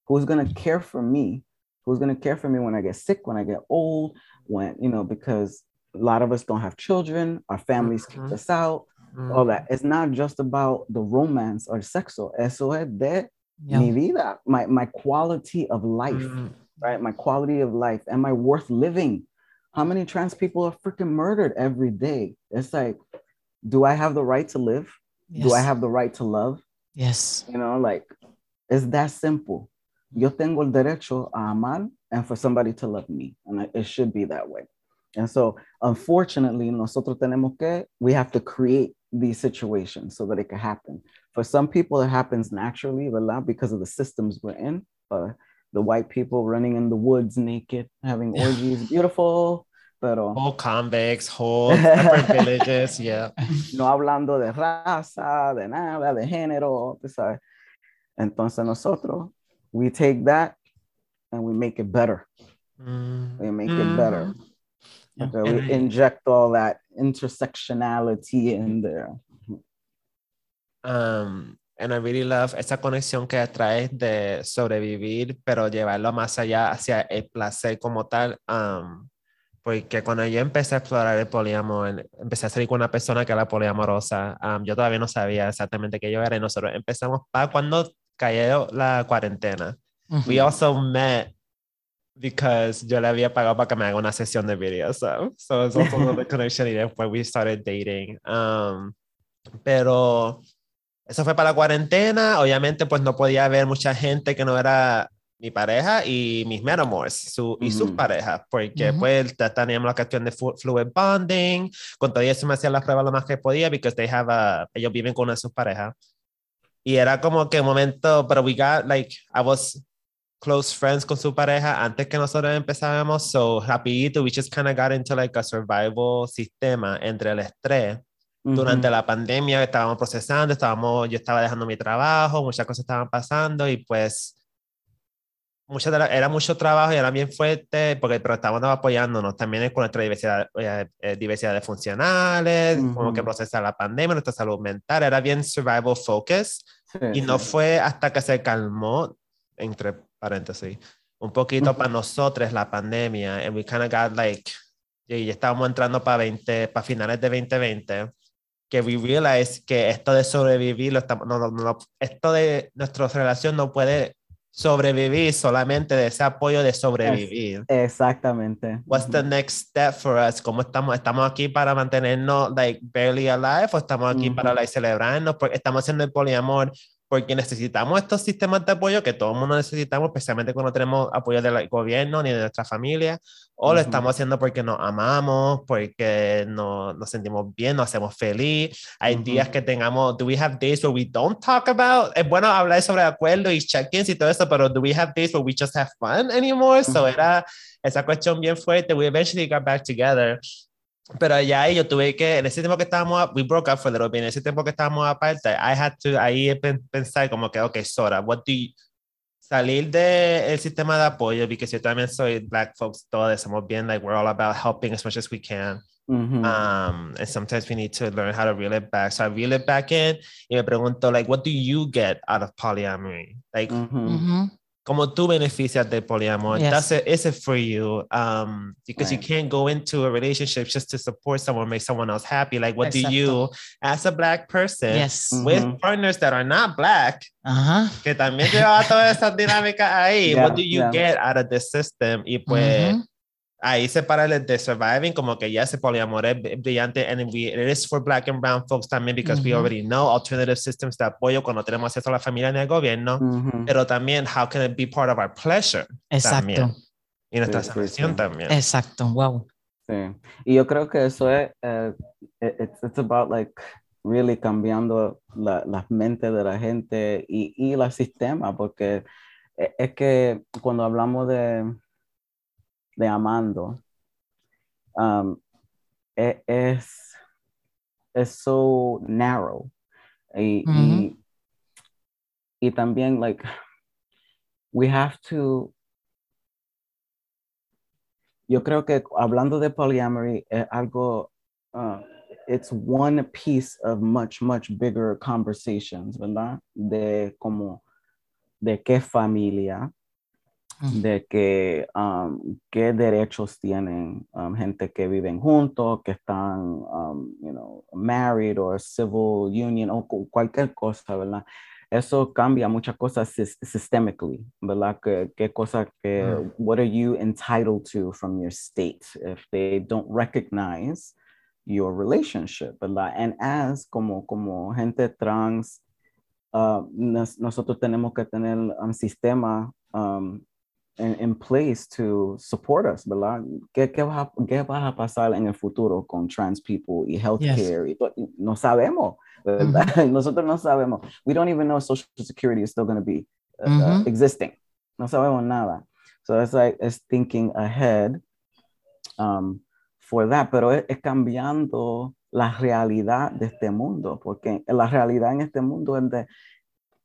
Who's going to care for me? Who's going to care for me when I get sick, when I get old, when, you know, because a lot of us don't have children, our families mm-hmm. kick us out, mm-hmm. all that. It's not just about the romance or sexo. Eso es de yeah. mi vida, my, my quality of life, mm-hmm. right? My quality of life. Am I worth living? How many trans people are freaking murdered every day? It's like, do I have the right to live? Yes. Do I have the right to love? Yes. You know, like, it's that simple. Yo tengo el derecho a amar and for somebody to love me. And it should be that way. And so, unfortunately, nosotros tenemos que, we have to create these situations so that it can happen. For some people, it happens naturally, ¿verdad? Because of the systems we're in. Uh, the white people running in the woods naked, having orgies, beautiful. Pero, whole convicts, whole separate <laughs> villages, yeah. No hablando de raza, de nada, de género, ¿sabes? Entonces nosotros, we take that and we make it better. Mm. We make mm. it better. Okay, we inject all that intersectionality in there. Um, and I really love esa conexión que traes de sobrevivir, pero llevarlo más allá hacia el placer como tal. Um, porque cuando yo empecé a explorar el poliamor, empecé a salir con una persona que era poliamorosa, um, yo todavía no sabía exactamente qué yo era y nosotros empezamos para cuando cayó la cuarentena. Uh -huh. We also met because yo le había pagado para que me haga una sesión de video. So, so it's also another connection y después we started dating. Um, pero eso fue para la cuarentena. Obviamente, pues no podía haber mucha gente que no era mi pareja y mis metamors su, y sus parejas, porque pues teníamos la cuestión de fluid bonding, con todo eso me hacían las pruebas lo más que podía, porque they have a, ellos viven con una de sus parejas. Y era como que un momento, pero we got, like, I was close friends con su pareja antes que nosotros empezábamos, so rapidito, we just kind of got into like a survival sistema entre el estrés. Durante la pandemia estábamos procesando, estábamos, yo estaba dejando mi trabajo, muchas cosas estaban pasando y pues mucha era mucho trabajo y era bien fuerte, porque, pero estábamos apoyándonos también con nuestra diversidad, eh, eh, diversidad de funcionales, como que procesar la pandemia, nuestra salud mental, era bien survival focus. y no fue hasta que se calmó, entre paréntesis, un poquito para nosotros la pandemia, and we kind of got like, y ya estábamos entrando para 20, para finales de 2020, que we realized que esto de sobrevivir, lo estamos, no, no, no, esto de nuestra relación no puede sobrevivir solamente de ese apoyo de sobrevivir. exactamente. What's the next step for us? ¿Cómo estamos? ¿Estamos aquí para mantenernos like barely alive o estamos aquí para like, celebrarnos? Porque estamos haciendo el poliamor porque necesitamos estos sistemas de apoyo que todo el mundo necesitamos, especialmente cuando tenemos apoyo del gobierno ni de nuestra familia, o lo estamos haciendo porque nos amamos, porque no, nos sentimos bien, nos hacemos feliz. Hay días que tengamos, do we have days where we don't talk about? Es bueno hablar sobre acuerdos y check-ins y todo eso, pero do we have days where we just have fun anymore? So era esa cuestión bien fuerte. We eventually got back together pero ya ahí yo tuve que, en ese tiempo que estábamos, we broke up for a little bit, en ese tiempo que estábamos aparte, I had to ahí pensar como que, ok, Sora, what do you, salir del sistema de apoyo, porque yo también soy black folks, todos somos bien, like, we're all about helping as much as we can. Um, and sometimes we need to learn how to reel it back. So I reel it back in y me pregunto, like, what do you get out of polyamory? Like. Como tú beneficias de poliamor. Yes. That's it. Is it for you? Um, because right. you can't go into a relationship just to support someone, make someone else happy. Like, what Exacto. do you, as a black person, yes. with mm-hmm. partners that are not black, uh-huh. que también lleva toda esa dinámica ahí, yeah, what do you yeah. get out of this system? Y pues, mm-hmm ahí se para el de surviving como que ya ese poliamor es brillante and we, it is for black and brown folks también because mm -hmm. we already know alternative systems de apoyo cuando tenemos acceso a la familia en el gobierno mm -hmm. pero también how can it be part of our pleasure exacto también. y nuestra sí, sí, sí. también exacto wow sí y yo creo que eso es uh, it's, it's about like really cambiando la, la mente de la gente y, y el sistema porque e, es que cuando hablamos de de amando um, e, es, es so narrow. Y, mm -hmm. y, y, también, like, we have to. Yo creo que hablando de polyamory es algo. Uh, it's one piece of much, much bigger conversations, ¿verdad? De como, de qué familia, de que, um, qué derechos tienen um, gente que viven juntos, que están, um, you know, married or civil union o cualquier cosa, ¿verdad? Eso cambia muchas cosas systemically, ¿verdad? ¿Qué, qué cosa que, mm. what are you entitled to from your state if they don't recognize your relationship, ¿verdad? And as como, como gente trans, uh, nos, nosotros tenemos que tener un sistema um, in, in, place to support us, ¿verdad? ¿Qué, qué, va, ¿Qué va a pasar en el futuro con trans people y healthcare? Yes. Y no sabemos, ¿verdad? Mm -hmm. <laughs> Nosotros no sabemos. We don't even know Social Security is still going to be uh, mm -hmm. existing. No sabemos nada. So it's like, it's thinking ahead um, for that, pero es, es cambiando la realidad de este mundo, porque la realidad en este mundo es de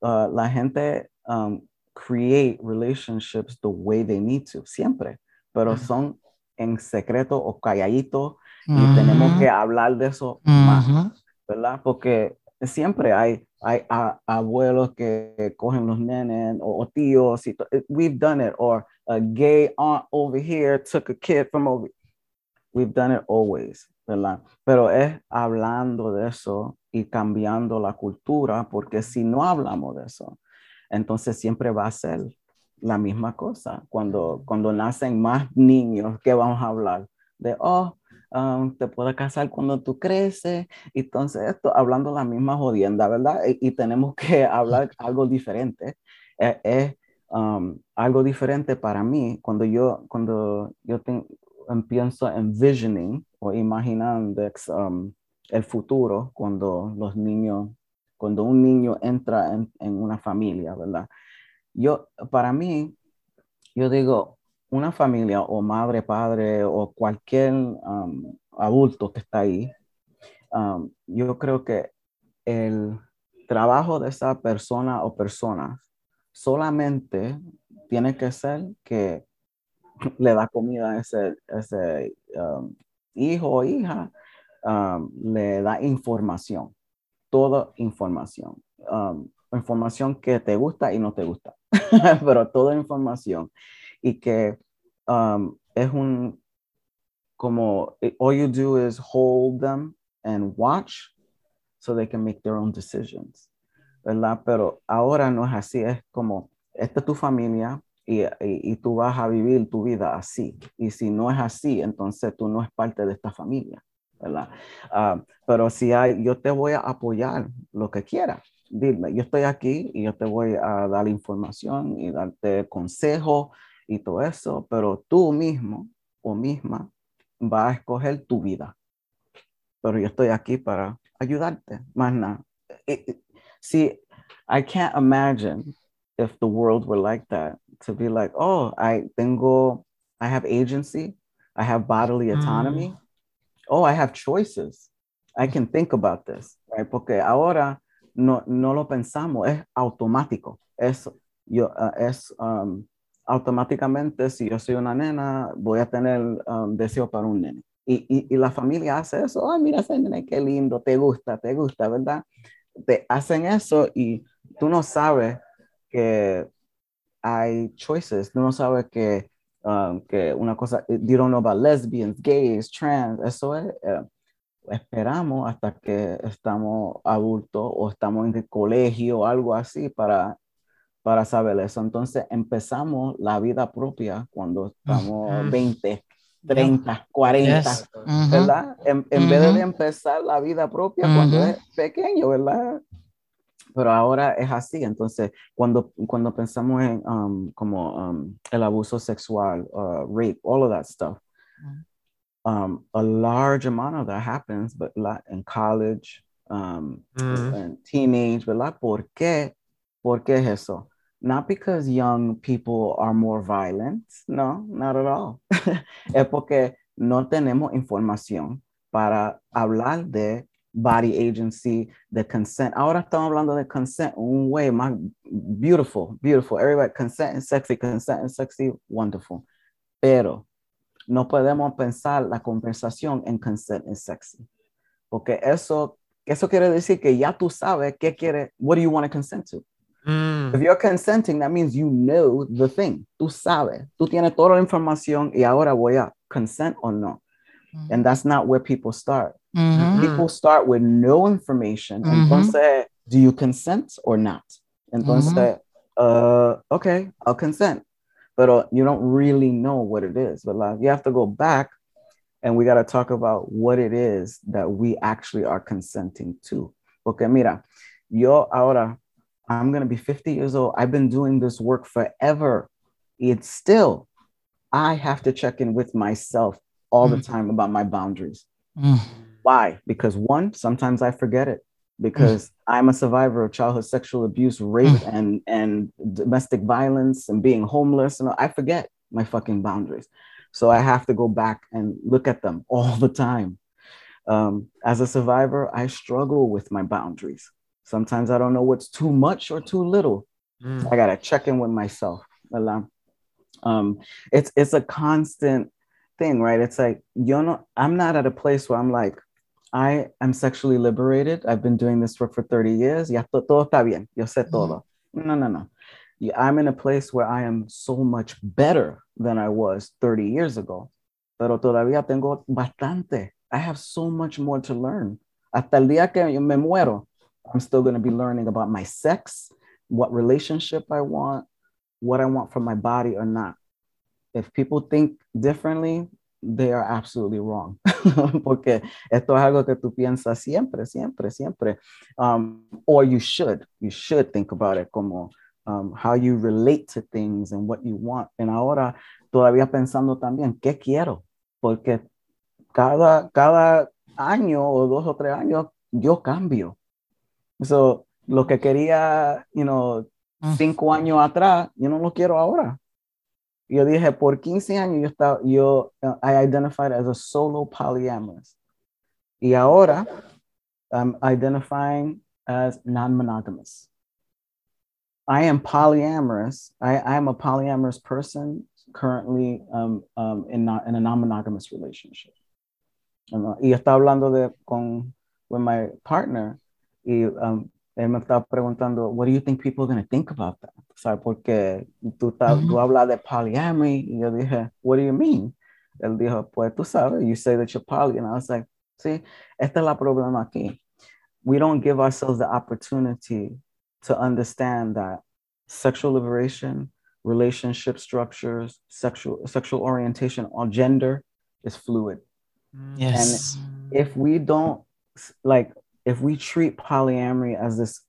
uh, la gente um, create relationships the way they need to, siempre, pero son en secreto o calladito y tenemos que hablar de eso más, ¿verdad? Porque siempre hay, hay abuelos que cogen los nenes o, tíos, y we've done it, or a gay aunt over here took a kid from over, we've done it always, ¿verdad? Pero es hablando de eso y cambiando la cultura, porque si no hablamos de eso, entonces siempre va a ser la misma cosa. Cuando, cuando nacen más niños, ¿qué vamos a hablar? De, oh, um, te puedes casar cuando tú creces. Entonces, esto, hablando la misma jodienda, ¿verdad? Y, tenemos que <laughs> hablar algo diferente. Eh, es um, algo diferente para mí cuando yo, cuando yo empiezo envisioning o imaginando um, el futuro, cuando los niños cuando un niño entra en, una familia, ¿verdad? Yo, para mí, yo digo, una familia o madre, padre o cualquier um, adulto que está ahí, um, yo creo que el trabajo de esa persona o personas solamente tiene que ser que <laughs> le da comida a ese, um, hijo o hija, le da información toda información. Um, información que te gusta y no te gusta, <laughs> pero toda información. Y que um, es un, como, all you do is hold them and watch so they can make their own decisions. ¿Verdad? Pero ahora no es así, es como, esta es tu familia, y, y, y, tú vas a vivir tu vida así. Y si no es así, entonces tú no es parte de esta familia. ¿Verdad? Ah, pero si hay, yo te voy a apoyar lo que quieras. Dime, yo estoy aquí y yo te voy a dar información y darte consejo y todo eso, pero tú mismo o misma vas a escoger tu vida. Pero yo estoy aquí para ayudarte, más nada. See, I can't imagine if the world were like that, to be like, oh, I tengo, I have agency, I have bodily autonomy. Mm oh, I have choices. I can think about this, right? Porque ahora no, no lo pensamos, es automático. Es, yo, uh, es um, automáticamente, si yo soy una nena, voy a tener um, deseo para un nene. Y, y, y, la familia hace eso, ay, mira ese nene, qué lindo, te gusta, te gusta, ¿verdad? Te hacen eso y tú no sabes que hay choices, tú no sabes que Um, que una cosa, you don't know about lesbians, gays, trans, eso es, eh, esperamos hasta que estamos adultos o estamos en el colegio o algo así para, para saber eso. Entonces empezamos la vida propia cuando estamos 20, 30, 40, ¿verdad? En, vez de empezar la vida propia cuando es pequeño, ¿verdad? Pero ahora es así. Entonces, cuando, cuando pensamos en um, como um, el abuso sexual, uh, rape, all of that stuff, um, a large amount of that happens, but in college, um, and teenage, ¿verdad? ¿Por qué? ¿Por qué es eso? Not because young people are more violent, no, not at all. <laughs> es porque no tenemos información para hablar de body agency, the consent. Ahora estamos hablando de consent un way más beautiful, beautiful. Everybody, consent and sexy, consent and sexy, wonderful. Pero no podemos pensar la conversación en consent and sexy. porque eso, eso quiere decir que ya tú sabes qué quiere, what do you want to consent to. Mm. If you're consenting, that means you know the thing. Tú sabes, tú tienes toda la información y ahora voy a consent o no. Mm. And that's not where people start. Mm-hmm. People start with no information. Mm-hmm. Entonces, do you consent or not? Entonces, mm-hmm. uh, okay, I'll consent. But you don't really know what it is. But like, you have to go back and we got to talk about what it is that we actually are consenting to. Porque mira, yo ahora, I'm going to be 50 years old. I've been doing this work forever. It's still, I have to check in with myself all mm. the time about my boundaries. Mm. Why? Because one, sometimes I forget it because mm. I'm a survivor of childhood sexual abuse, rape, mm. and and domestic violence, and being homeless, and I forget my fucking boundaries. So I have to go back and look at them all the time. Um, as a survivor, I struggle with my boundaries. Sometimes I don't know what's too much or too little. Mm. I gotta check in with myself. Um, it's it's a constant thing, right? It's like you know, I'm not at a place where I'm like, I am sexually liberated. I've been doing this work for 30 years. Ya todo está bien. Yo sé mm-hmm. todo. No, no, no. I'm in a place where I am so much better than I was 30 years ago. Pero todavía tengo bastante. I have so much more to learn. Hasta el día que me muero, I'm still going to be learning about my sex, what relationship I want, what I want from my body or not. If people think differently, they are absolutely wrong. <laughs> Porque esto es algo que tú piensas siempre, siempre, siempre. Um, or you should, you should think about it como um, how you relate to things and what you want. And ahora todavía pensando también, ¿qué quiero? Porque cada, cada año o dos o tres años yo cambio. So, lo que quería, you know, mm. cinco años atrás, yo no lo quiero ahora. Yo dije, por 15 años yo estaba, yo, I identified as a solo polyamorous. Y ahora, I'm identifying as non-monogamous. I am polyamorous. I, I am a polyamorous person currently um, um, in, not, in a non-monogamous relationship. Y está hablando de, con with my partner y um, él me estaba preguntando, what do you think people are going to think about that? ¿Sabes? Porque tú, mm-hmm. tú hablas de polyamory y yo dije, what do you mean? Él dijo, pues tú sabes, you say that you're poly. And I was like, sí, esta es la problema aquí. We don't give ourselves the opportunity to understand that sexual liberation, relationship structures, sexual sexual orientation, or gender is fluid. Yes. And if we don't like if we treat polyamory as this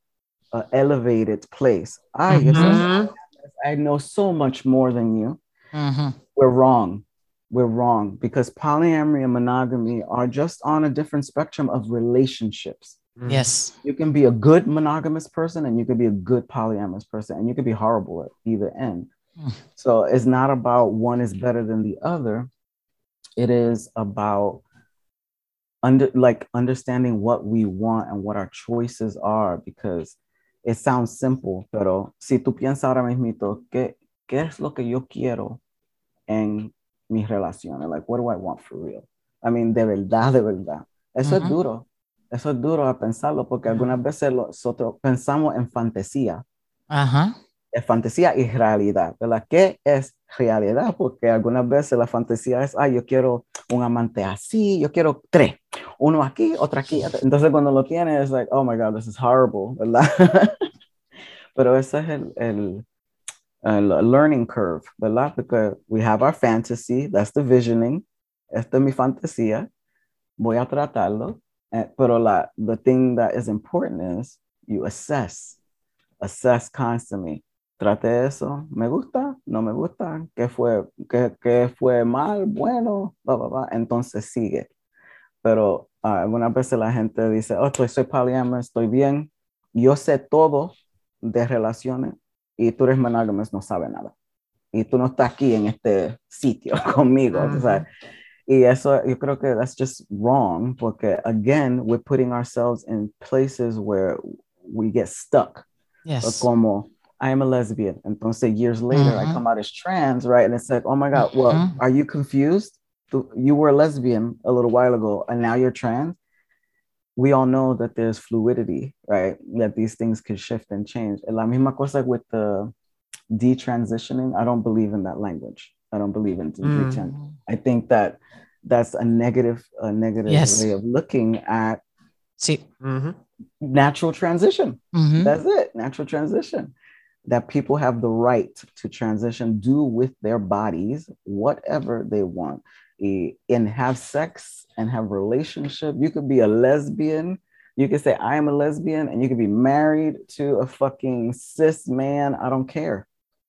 uh, elevated place, I, mm-hmm. I know so much more than you. Mm-hmm. We're wrong. We're wrong because polyamory and monogamy are just on a different spectrum of relationships. Mm-hmm. Yes. You can be a good monogamous person and you can be a good polyamorous person, and you can be horrible at either end. Mm. So it's not about one is better than the other. It is about under like understanding what we want and what our choices are because it sounds simple, pero si tú piensas ahora mismo, ¿qué, ¿qué es lo que yo quiero en mis relaciones? Like, what do I want for real? I mean, de verdad, de verdad. Eso uh -huh. es duro. Eso es duro a pensarlo porque algunas veces nosotros pensamos en fantasía. Ajá. Uh -huh. Es fantasía y realidad, ¿verdad? ¿Qué es realidad? Porque algunas veces la fantasía es, ay, yo quiero un amante así, yo quiero tres uno aquí, otro aquí. Entonces cuando lo tienes, es like, oh my God, this is horrible, ¿verdad? <laughs> Pero ese es el, el, learning curve, ¿verdad? Porque we have our fantasy, that's the visioning. Esta es mi fantasía. Voy a tratarlo. Eh, pero la, the thing that is important is you assess. Assess constantly. Trate eso. ¿Me gusta? ¿No me gusta? ¿Qué fue, qué, qué fue mal? Bueno, blah, blah, blah. Entonces sigue pero uh, algunas veces la gente dice, oh, estoy, soy poliamor, estoy bien, yo sé todo de relaciones y tú eres monógamo, no sabes nada. Y tú no estás aquí en este sitio <laughs> conmigo, uh -huh. ¿sabes? Y eso yo creo que that's just wrong porque again we're putting ourselves in places where we get stuck. Yes. Como I am a lesbian. Entonces years later -huh. I mm-hmm. come out as trans, right? And it's like, oh my God, well, -huh. are you confused? you were a lesbian a little while ago and now you're trans we all know that there's fluidity, right? That these things can shift and change. And la misma cosa with the detransitioning. I don't believe in that language. I don't believe in mm. I think that that's a negative, a negative yes. way of looking at See, mm-hmm. natural transition. Mm-hmm. That's it, natural transition. That people have the right to transition, do with their bodies whatever they want, and have sex and have relationship. You could be a lesbian. You could say I am a lesbian, and you could be married to a fucking cis man. I don't care.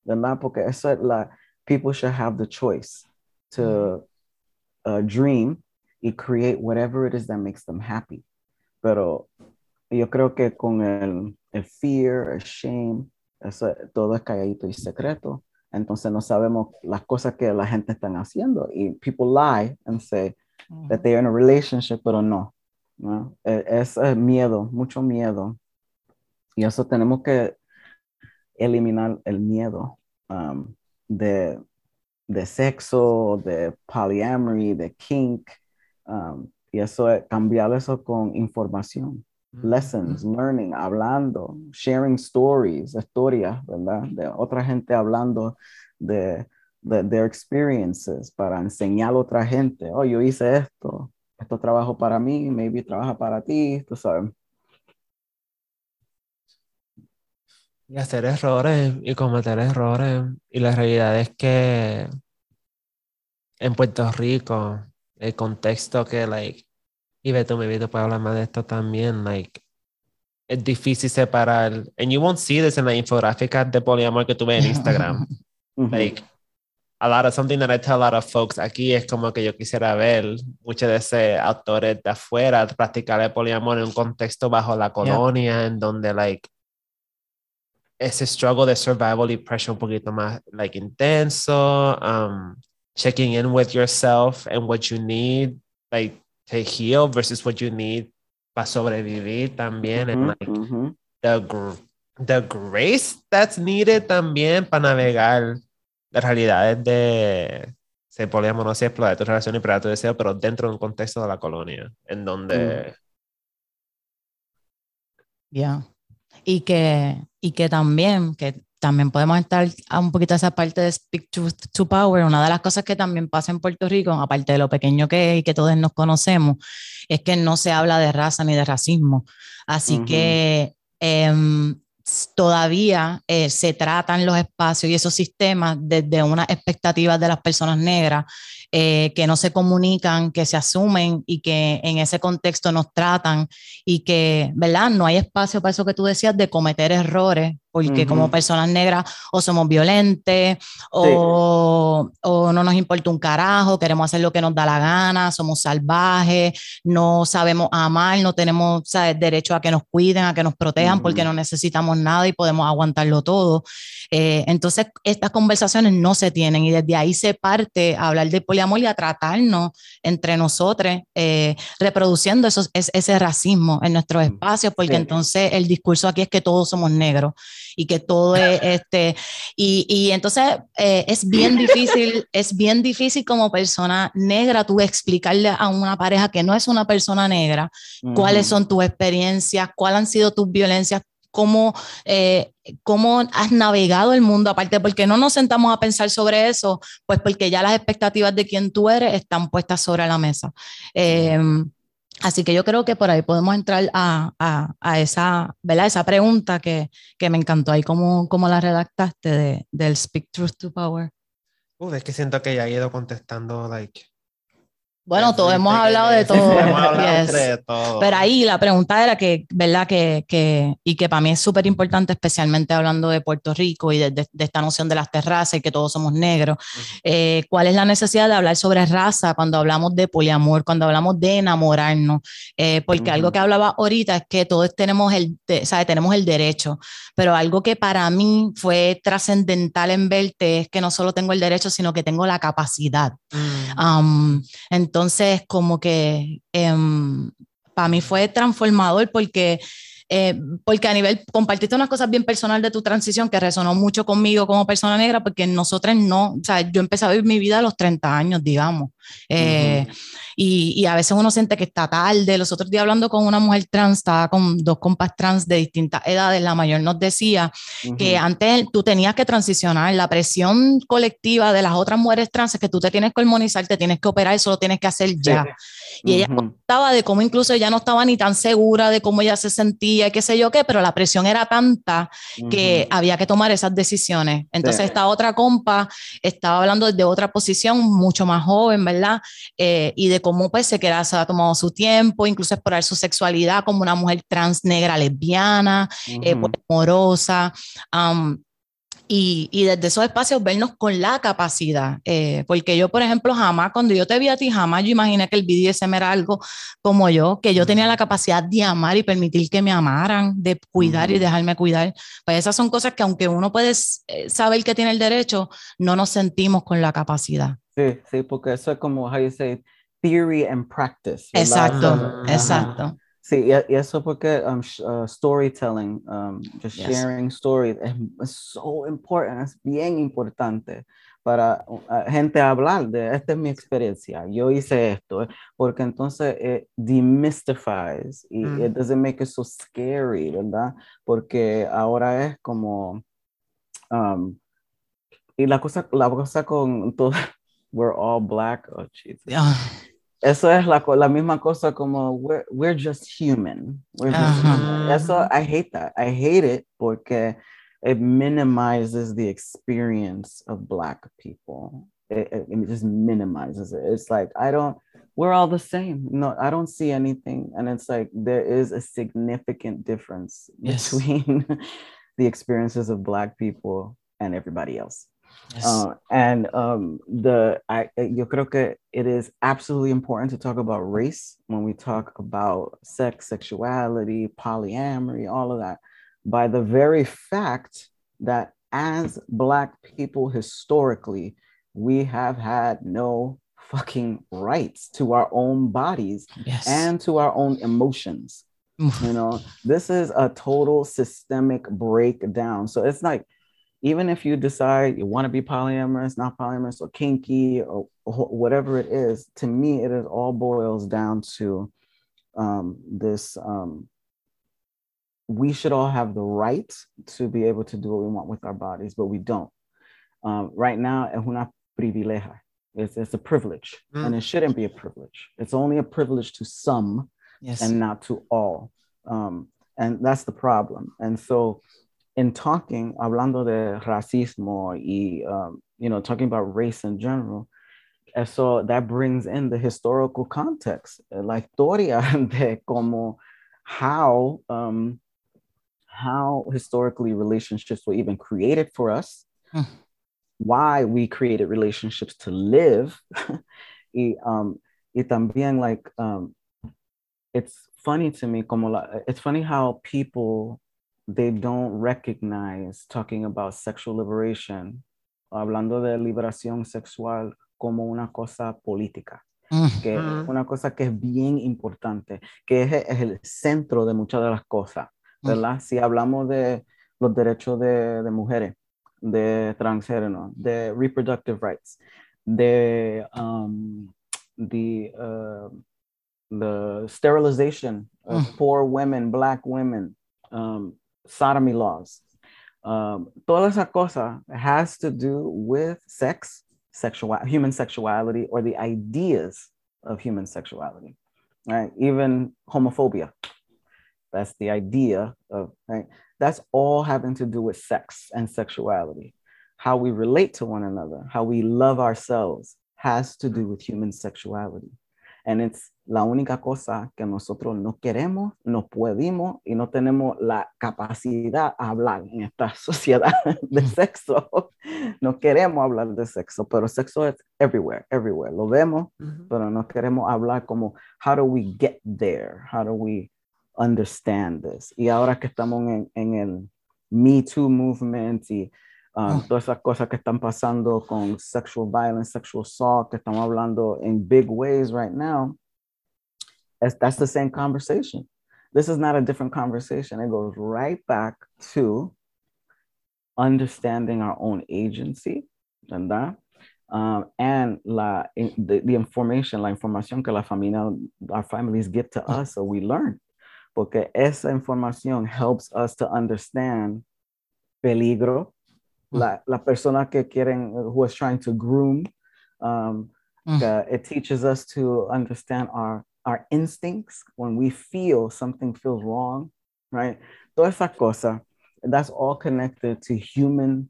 ¿Verdad? Porque eso es la people should have the choice to mm-hmm. uh, dream y create whatever it is that makes them happy. Pero yo creo que con el, el fear, el shame, eso, todo es calladito y secreto. Entonces no sabemos las cosas que la gente están haciendo. Y people lie and say mm-hmm. that they are in a relationship, pero no. ¿no? E, es, es miedo, mucho miedo. Y eso tenemos que eliminar el miedo. Um, de, de sexo, de polyamory, de kink. Um, y eso es cambiar eso con información. Lessons, learning, hablando, sharing stories, historias, ¿verdad? De otra gente hablando de, de their experiences para enseñar a otra gente. Oh, yo hice esto, esto trabajo para mí, maybe trabaja para ti, tú sabes. y hacer errores y cometer errores. Y la realidad es que en Puerto Rico, el contexto que, like, y Beto, mi vida puede hablar más de esto también, like, es difícil separar. And you won't see this en la infográfica de poliamor que tuve en Instagram. <laughs> like, a lot of something that I tell a lot of folks aquí es como que yo quisiera ver muchos de esos autores de afuera practicar el poliamor en un contexto bajo la colonia, en donde, like, ese struggle de survival y pressure un poquito más like intenso, um, checking in with yourself and what you need like to heal versus what you need para sobrevivir también, and like the, the grace that's needed también para navegar las realidades de se poliamor no se explorar tu relación y para tu deseo, pero dentro de un contexto de la colonia, en donde... Ya y que, y que también, que también podemos estar a un poquito esa parte de Speak to, Power. Una de las cosas que también pasa en Puerto Rico, aparte de lo pequeño que es y que todos nos conocemos, es que no se habla de raza ni de racismo. Así que em, todavía eh, se tratan los espacios y esos sistemas desde unas expectativas de las personas negras eh, que no se comunican, que se asumen y que en ese contexto nos tratan y que, ¿verdad? No hay espacio para eso que tú decías de cometer errores porque como personas negras o somos violentes o, o, no nos importa un carajo, queremos hacer lo que nos da la gana, somos salvajes, no sabemos amar, no tenemos derecho a que nos cuiden, a que nos protejan porque no necesitamos nada y podemos aguantarlo todo. Eh, entonces, estas conversaciones no se tienen y desde ahí se parte a hablar de poliamor y a tratarnos entre nosotros, eh, reproduciendo esos, ese racismo en nuestros espacios, porque entonces el discurso aquí es que todos somos negros y que todo es este, y, y entonces eh, es bien difícil, <laughs> es bien difícil como persona negra tú explicarle a una pareja que no es una persona negra cuáles son tus experiencias, cuáles han sido tus violencias Cómo, eh, cómo, has navegado el mundo, aparte porque no nos sentamos a pensar sobre eso, pues porque ya las expectativas de quién tú eres están puestas sobre la mesa. Eh, Así que yo creo que por ahí podemos entrar a, a, a esa, ¿verdad? esa pregunta que, que, me encantó ahí, cómo, cómo la redactaste de, del Speak Truth to Power. Uf, es que siento que ya he ido contestando, like, bueno, todos <laughs> hemos hablado de todo. Pero ahí la pregunta era que, ¿verdad? Que, que y que para mí es súper importante, especialmente hablando de Puerto Rico y de, de, esta noción de las terrazas y que todos somos negros. Eh, ¿Cuál es la necesidad de hablar sobre raza cuando hablamos de poliamor, cuando hablamos de enamorarnos? Eh, porque algo que hablaba ahorita es que todos tenemos el, ¿sabe? tenemos el derecho, pero algo que para mí fue trascendental en verte es que no solo tengo el derecho, sino que tengo la capacidad. Um, entonces, como que em, para mí fue transformador porque eh, porque a nivel, compartiste unas cosas bien personales de tu transición que resonó mucho conmigo como persona negra, porque nosotros no, o sea, yo empecé a vivir mi vida a los 30 años, digamos. Eh, y, a veces uno siente que está tarde. Los otros días hablando con una mujer trans, estaba con dos compas trans de distintas edades, la mayor nos decía que antes tú tenías que transicionar, la presión colectiva de las otras mujeres trans es que tú te tienes que hormonizar, te tienes que operar, eso lo tienes que hacer ya. Y ella contaba de cómo incluso ella no estaba ni tan segura de cómo ella se sentía, qué sé yo qué, pero la presión era tanta que había que tomar esas decisiones. Entonces esta otra compa estaba hablando desde otra posición, mucho más joven, ¿verdad? Eh, y de cómo pues se queda, se ha tomado su tiempo, incluso explorar su sexualidad como una mujer trans negra lesbiana, eh, pues, amorosa. Y, y, desde esos espacios vernos con la capacidad. Eh, porque yo, por ejemplo, jamás, cuando yo te vi a ti, jamás yo imaginé que el BDSM era algo como yo, que yo tenía la capacidad de amar y permitir que me amaran, de cuidar y dejarme cuidar. Pues esas son cosas que aunque uno puede eh, saber que tiene el derecho, no nos sentimos con la capacidad. Sí, sí, porque eso es como, how you say, theory and practice. Exacto, exacto. Sí, y, eso porque um, uh, storytelling, um, just sharing stories, es, so important, es bien importante para uh, gente hablar de, esta es mi experiencia, yo hice esto, eh, porque entonces it demystifies y mm. it doesn't make it so scary, ¿verdad? Porque ahora es como, um, y la cosa, la cosa con todo, <laughs> we're all black, oh Jesus. Eso es la, la misma cosa como we're, we're just human. We're just human. Eso, I hate that. I hate it porque it minimizes the experience of Black people. It, it, it, just minimizes it. It's like, I don't, we're all the same. No, I don't see anything. And it's like, there is a significant difference yes. between <laughs> the experiences of Black people and everybody else. Yes. Uh, and um, the I yo creo que it is absolutely important to talk about race when we talk about sex, sexuality, polyamory, all of that, by the very fact that as Black people historically, we have had no fucking rights to our own bodies yes. and to our own emotions. you know, this is a total systemic breakdown. So it's like even if you decide you want to be polyamorous, not polyamorous, or kinky, or, or whatever it is, to me, it is all boils down to um, this. Um, we should all have the right to be able to do what we want with our bodies, but we don't. Um, right now, es una privilegia. It's, it's a privilege, mm. and it shouldn't be a privilege. It's only a privilege to some yes. and not to all. Um, and that's the problem. And so in talking, hablando de racismo y, um, you know, talking about race in general, and so that brings in the historical context, la historia <laughs> de como how um, how historically relationships were even created for us, hmm. why we created relationships to live, <laughs> y, um, y también like um, it's funny to me como la, it's funny how people they don't recognize talking about sexual liberation, hablando de liberación sexual como una cosa política, que es una cosa que es bien importante, que es, es, el centro de muchas de las cosas, ¿verdad? Si hablamos de los derechos de, de mujeres, de transgénero, de reproductive rights, de um, the, uh, the sterilization of poor women, black women, um, sodomy laws. Um, toda esa cosa has to do with sex, sexual, human sexuality, or the ideas of human sexuality, right? Even homophobia, that's the idea of, right? That's all having to do with sex and sexuality. How we relate to one another, how we love ourselves has to do with human sexuality. And it's la única cosa que nosotros no queremos, no podemos y no tenemos la capacidad a hablar en esta <laughs> sociedad de sexo. No queremos hablar de sexo, pero sexo es everywhere, everywhere. Lo vemos, pero no queremos hablar como, how do we get there? How do we understand this? Y ahora que estamos en, en el Me Too movement y um, todas esas cosas que están pasando con sexual violence, sexual assault, que estamos hablando in big ways right now, that's, that's the same conversation. this is not a different conversation. It goes right back to understanding our own agency, ¿verdad? Um, and la, the, the information, la información que la familia, our families give to us, so we learn. Porque esa información helps us to understand peligro, la, la persona que quieren, who is trying to groom. Um, mm. it teaches us to understand our, our instincts when we feel something feels wrong, right? Toda esa cosa, that's all connected to human,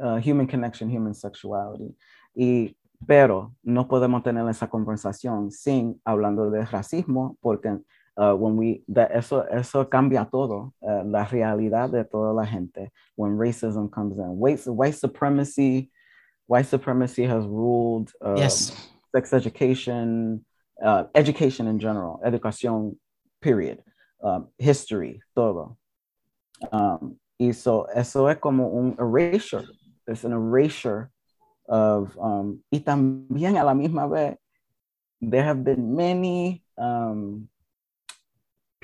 uh, human connection, human sexuality. Y, pero no podemos tener esa conversación sin hablando de racismo, porque uh, when we, that eso, eso cambia todo, uh, la realidad de toda la gente when racism comes in. White, white supremacy, white supremacy has ruled uh, yes. sex education, uh, education in general, educación, period, um, history, todo. Um, y so, eso es como un erasure. It's an erasure of, um, y también a la misma vez, there have been many um,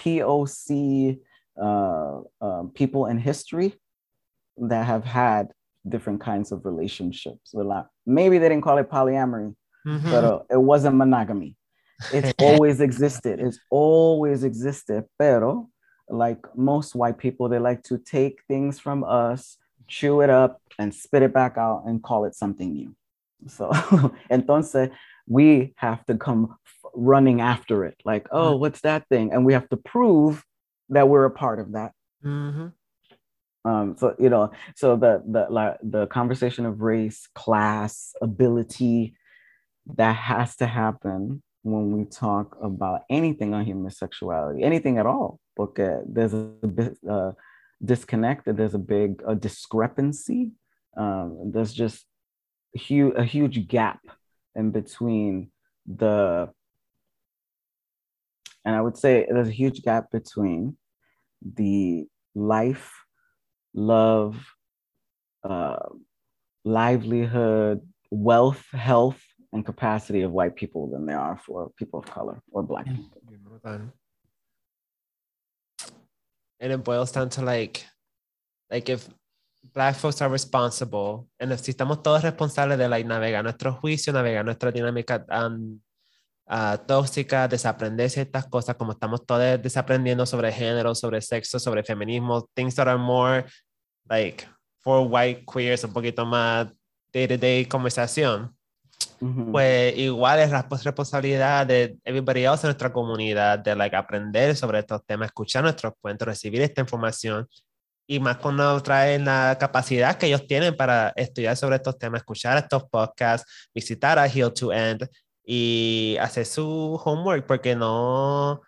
POC uh, uh, people in history that have had different kinds of relationships. Maybe they didn't call it polyamory, mm-hmm. but uh, it wasn't monogamy. It's <laughs> always existed. It's always existed. Pero, like most white people, they like to take things from us, chew it up, and spit it back out and call it something new. So, <laughs> entonces, we have to come running after it. Like oh mm-hmm. what's that thing? And we have to prove that we're a part of that. Mm-hmm. um, so you know so the the like the conversation of race class ability that has to happen when we talk about anything on human sexuality anything at all. Because there's a bit uh, disconnected there's a big a discrepancy. Um, there's just huge a huge gap in between the and I would say there's a huge gap between the life, love, uh, livelihood, wealth, health, and capacity of white people than there are for people of color or black people. And it boils down to like, like if black folks are responsible, and if estamos todos responsables de like navegar nuestro juicio, navegar nuestra dinámica um, uh, tóxica, desaprender ciertas cosas, como estamos todos desaprendiendo sobre género, sobre sexo, sobre feminismo, things that are more like for white queers, un poquito más day-to-day conversación. Pues igual es responsabilidad de everybody else en nuestra comunidad de like, aprender sobre estos temas, escuchar nuestros cuentos, recibir esta información y más cuando traen la capacidad que ellos tienen para estudiar sobre estos temas, escuchar estos podcasts, visitar a Heal to End y hacer su homework porque no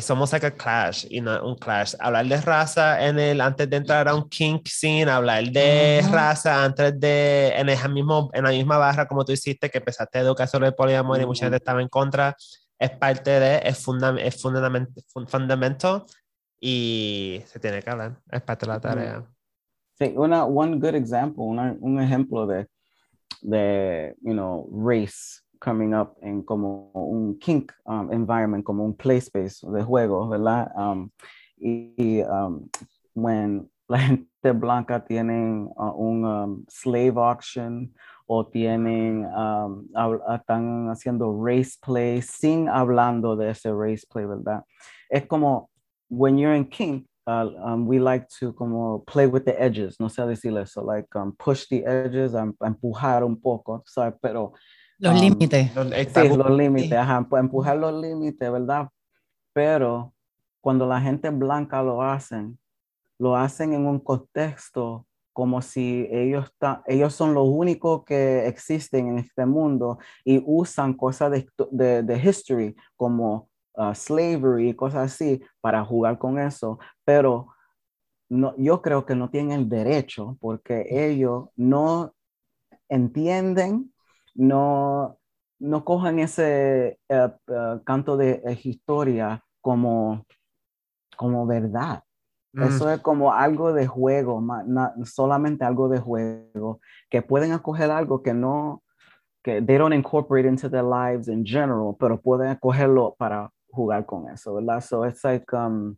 somos like a clash y no un clash hablar de raza en el antes de entrar a un kink scene hablar de raza antes de en esa mismo en la misma barra como tú hiciste que empezaste a educar sobre el poliamor y mucha gente estaba en contra es parte de es, funda, es fundamento, fundamento y se tiene que hablar es parte de la tarea. Sí una one good example una, un ejemplo de de you know race coming up en como un kink um, environment, como un play space de juego, ¿verdad? Um, y um, when <laughs> la gente blanca tienen uh, un um, slave auction o tienen, um, están haciendo race play sin hablando de ese race play, ¿verdad? Es como, when you're in kink, uh, we like to como play with the edges, no sé decirle eso, like push the edges, um, empujar un poco, ¿sabes? Pero los um, límites. Sí, los límites, ajá, pues empujar los límites, ¿verdad? Pero cuando la gente blanca lo hacen, lo hacen en un contexto como si ellos, ellos son los únicos que existen en este mundo y usan cosas de, de, history como uh, slavery y cosas así para jugar con eso, pero no, yo creo que no tienen el derecho porque ellos no entienden no, no cojan ese eh, eh, canto de eh, historia como, como verdad. Mm. Eso es como algo de juego, solamente algo de juego, que pueden acoger algo que no, que they don't incorporate into their lives in general, pero pueden acogerlo para jugar con eso, ¿verdad? So it's like, um,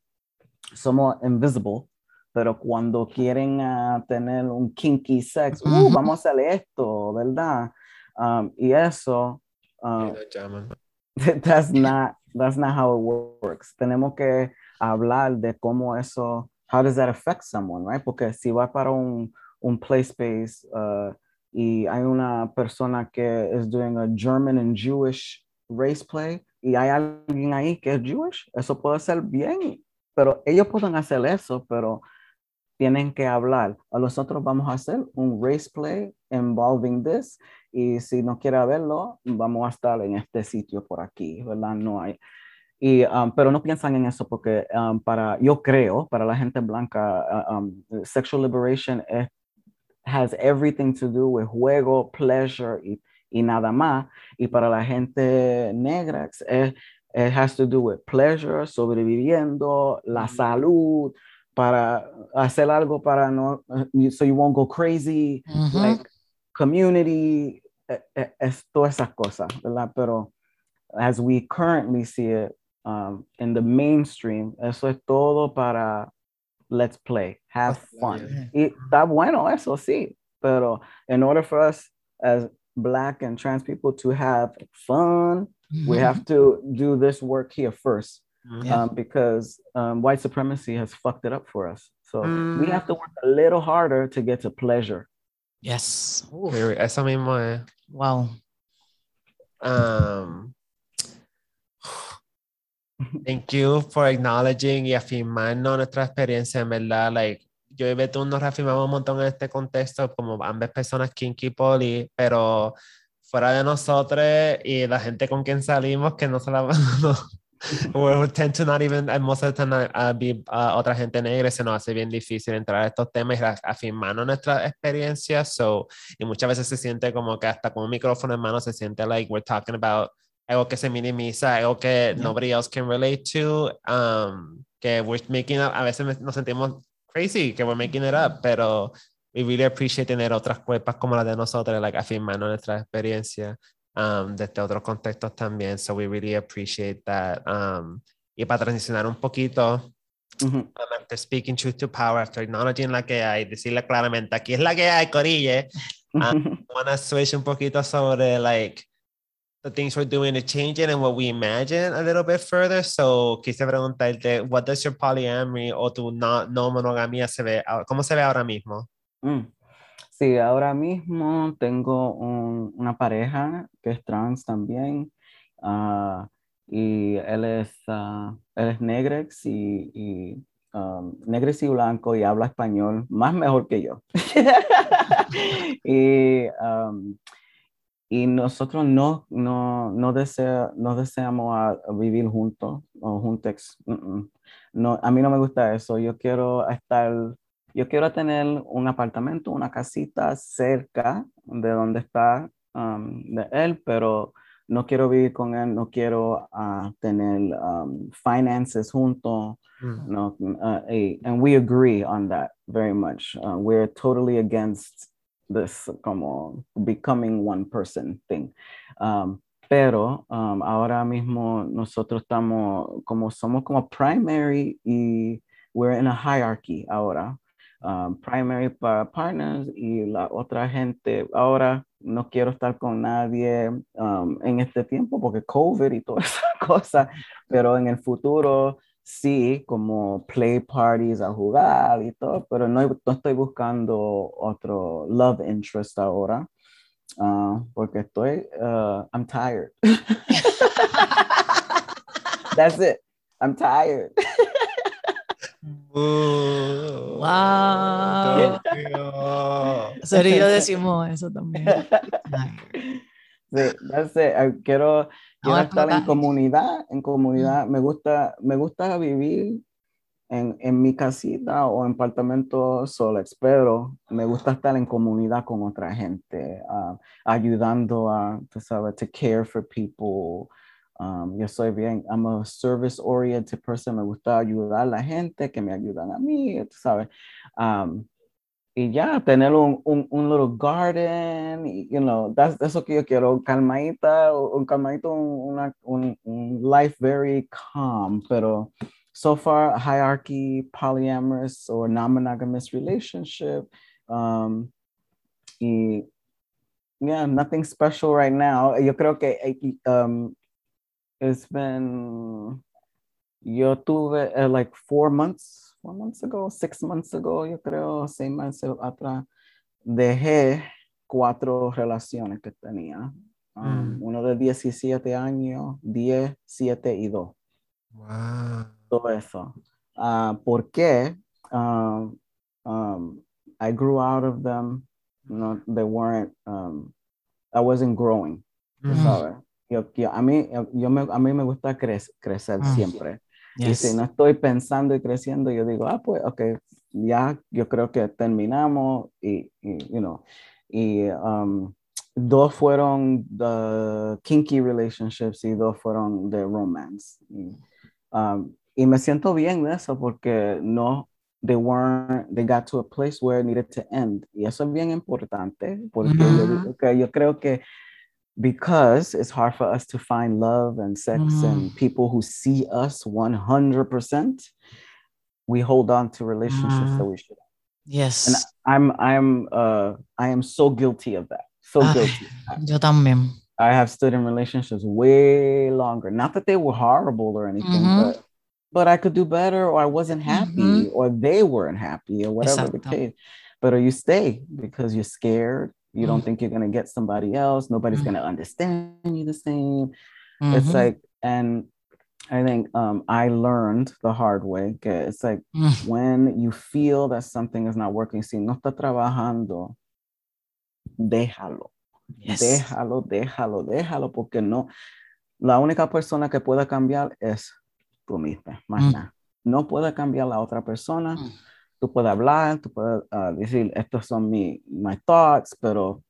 somos invisible, pero cuando quieren uh, tener un kinky sex, uh, vamos a hacer esto, ¿verdad? Um, y eso, um, <laughs> that's not, that's not how it works. Tenemos que hablar de cómo eso, how does that affect someone, right? Porque si va para un, un play space uh, y hay una persona que es doing a German and Jewish race play y hay alguien ahí que es Jewish, eso puede ser bien, pero ellos pueden hacer eso, pero tienen que hablar. A nosotros vamos a hacer un race play involving this y si no quiere verlo, vamos a estar en este sitio por aquí, ¿verdad? No hay. Y, um, pero no piensan en eso porque um, para, yo creo, para la gente blanca, uh, um, sexual liberation es, has everything to do with juego, pleasure y, y nada más. Y para la gente negra es, it has to do with pleasure, sobreviviendo, la salud, para hacer algo para no, uh, so you won't go crazy, like community, e, e, es, todas esas cosas, ¿verdad? Pero as we currently see it um, in the mainstream, eso es todo para let's play, have fun. Y está bueno eso, sí, pero in order for us as black and trans people to have fun, we have to do this work here first. Yeah. Um, because um, white supremacy has fucked it up for us. So mm. we have to work a little harder to get to pleasure. Yes. Eso mismo es. Wow. Um, thank you for acknowledging y afirmando nuestra experiencia, en verdad. Like, yo y Beto nos reafirmamos un montón en este contexto, como ambas personas kinky poly, pero fuera de nosotros y la gente con quien salimos, que no se la <laughs> we tend to not even, most of the time, uh, be, uh, otra gente negra, se nos hace bien difícil entrar a estos temas y afirmando nuestra experiencia. So, y muchas veces se siente como que hasta con un micrófono en mano se siente like we're talking about algo que se minimiza, algo que nobody else can relate to, um, que we're making up, a veces nos sentimos crazy, que we're making it up, pero we really appreciate tener otras cuerpas como las de nosotros, like afirmando nuestra experiencia um, desde otros contextos también. So we really appreciate that. Um, y para transicionar un poquito, uh -huh. um, after speaking truth to power, after acknowledging la que hay, decirle claramente, aquí es la que hay, Corille. <laughs> Um, wanna switch un poquito sobre, like, the things we're doing to change it and what we imagine a little bit further. So, quise preguntarte, what does your polyamory o tu no, no monogamia se ve, cómo se ve ahora mismo? Mm. Sí, ahora mismo tengo una pareja que es trans también. Uh, y él es, uh, él es negrex y, y um, y blanco y habla español más mejor que yo. <laughs> y, um, y nosotros no, no, no, no deseamos vivir juntos o juntos. No, a mí no me gusta eso. Yo quiero estar yo quiero tener un apartamento, una casita cerca de donde está um, de él, pero no quiero vivir con él, no quiero uh, tener um, finances juntos. Mm. No, uh, and we agree on that very much. Uh, we're totally against this como becoming one person thing. Um, pero um, ahora mismo nosotros estamos como somos como primary y we're in a hierarchy ahora. Um, primary partners y la otra gente. Ahora no quiero estar con nadie um, en este tiempo porque COVID y todas <laughs> esas cosas, pero en el futuro sí, como play parties a jugar y todo, pero no, no estoy buscando otro love interest ahora. Uh, porque estoy, uh, I'm tired. <laughs> That's it. I'm tired. Uh, wow. Serio decimos eso también. Sí, quiero, quiero estar en comunidad, en comunidad. Me gusta, me gusta vivir en, en, mi casita o en apartamento solex, pero me gusta estar en comunidad con otra gente, uh, ayudando a, tú sabes, to care for people, Um, yo soy bien, I'm a service oriented person, me gusta ayudar a la gente que me ayudan a mí, tú sabes. Um, y ya, tener un, un, un little garden, y, you know, that's, eso que yo quiero, calmadita, un calmadito, un, un, un life very calm, pero so far, hierarchy, polyamorous or non-monogamous relationship, um, y, yeah, nothing special right now. Yo creo que um, it's been, yo tuve uh, like four months four months ago, six months ago, yo creo, seis meses atrás, dejé cuatro relaciones que tenía. Um, mm. Uno de 17 años, 10, 7 y 2. Wow. Todo eso. Uh, ¿Por qué? Uh, um, I grew out of them. No, they weren't, um, I wasn't growing. Mm. Yo, yo, a, mí, yo me, a mí me gusta cre crecer mm. siempre. Y si no estoy pensando y creciendo, yo digo, ah, pues, ok, ya yo creo que terminamos y, y you know, y um, dos fueron the kinky relationships y dos fueron de romance. Y, um, y me siento bien de eso porque no, they weren't, they got to a place where it needed to end. Y eso es bien importante porque yo, yo creo que because it's hard for us to find love and sex mm. and people who see us 100% we hold on to relationships mm. that we should yes and i'm i'm uh i am so guilty of that so Ay, guilty yo también i have stood in relationships way longer not that they were horrible or anything mm-hmm. but but i could do better or i wasn't happy mm-hmm. or they weren't happy or whatever Exacto. the case but you stay because you're scared you don't mm-hmm. think you're going to get somebody else. Nobody's mm-hmm. going to understand you the same. Mm-hmm. It's like, and I think um, I learned the hard way. It's like mm. when you feel that something is not working, si no está trabajando, déjalo. Yes. Déjalo, déjalo, déjalo, porque no. La única persona que pueda cambiar es tú misma, más mm. nada. No puede cambiar la otra persona. Mm tú puedes hablar, tú puedes uh, decir, estos son mis my thoughts, pero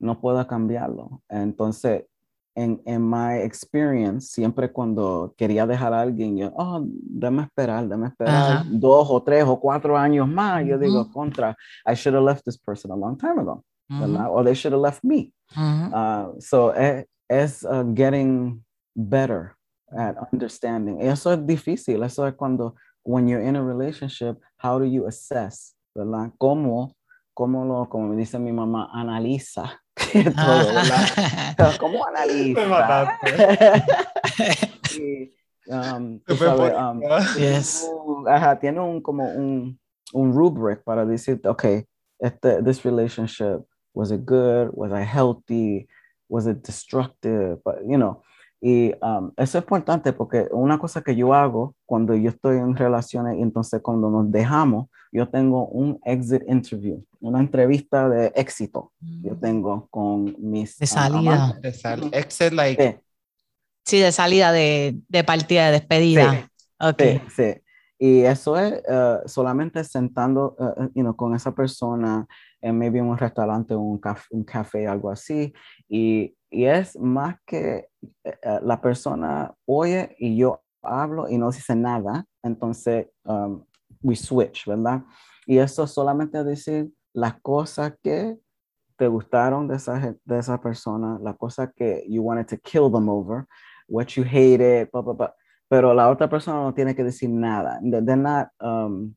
no puedo cambiarlo. Entonces, en, en my experience, siempre cuando quería dejar a alguien, yo, oh, déme esperar, déme esperar uh -huh. dos o tres o cuatro años más. Yo digo, contra, I should have left this person a long time ago, uh -huh. or they should have left me. Uh, so, es, es uh, getting better at understanding. Eso es difícil, eso es cuando when you're in a relationship, how do you assess, ¿verdad? ¿Cómo, cómo lo, como me dice mi mamá, analiza <laughs> todo, ¿verdad? <laughs> ¿Cómo analiza? y, <laughs> um, sabe, um, yes. ajá, tiene un, como un, un rubric para decir, okay, este, this relationship, was it good? Was I healthy? Was it destructive? But, you know, y um, eso es importante porque una cosa que yo hago cuando yo estoy en relaciones y entonces cuando nos dejamos, yo tengo un exit interview, una entrevista de éxito. Yo mm. tengo con mis... De salida. de sal exit, like... Sí. de salida, de, de partida, de despedida. Sí, okay. sí, Y eso es uh, solamente sentando uh, you know, con esa persona en maybe un restaurante, un un café, algo así. Y y es más que eh, eh, la persona oye y yo hablo y no dice nada, entonces um, we switch, ¿verdad? Y eso solamente decir las cosas que te gustaron de esa, de esa persona, las cosas que you wanted to kill them over, what you hated, blah, blah, blah. pero la otra persona no tiene que decir nada. They're not um,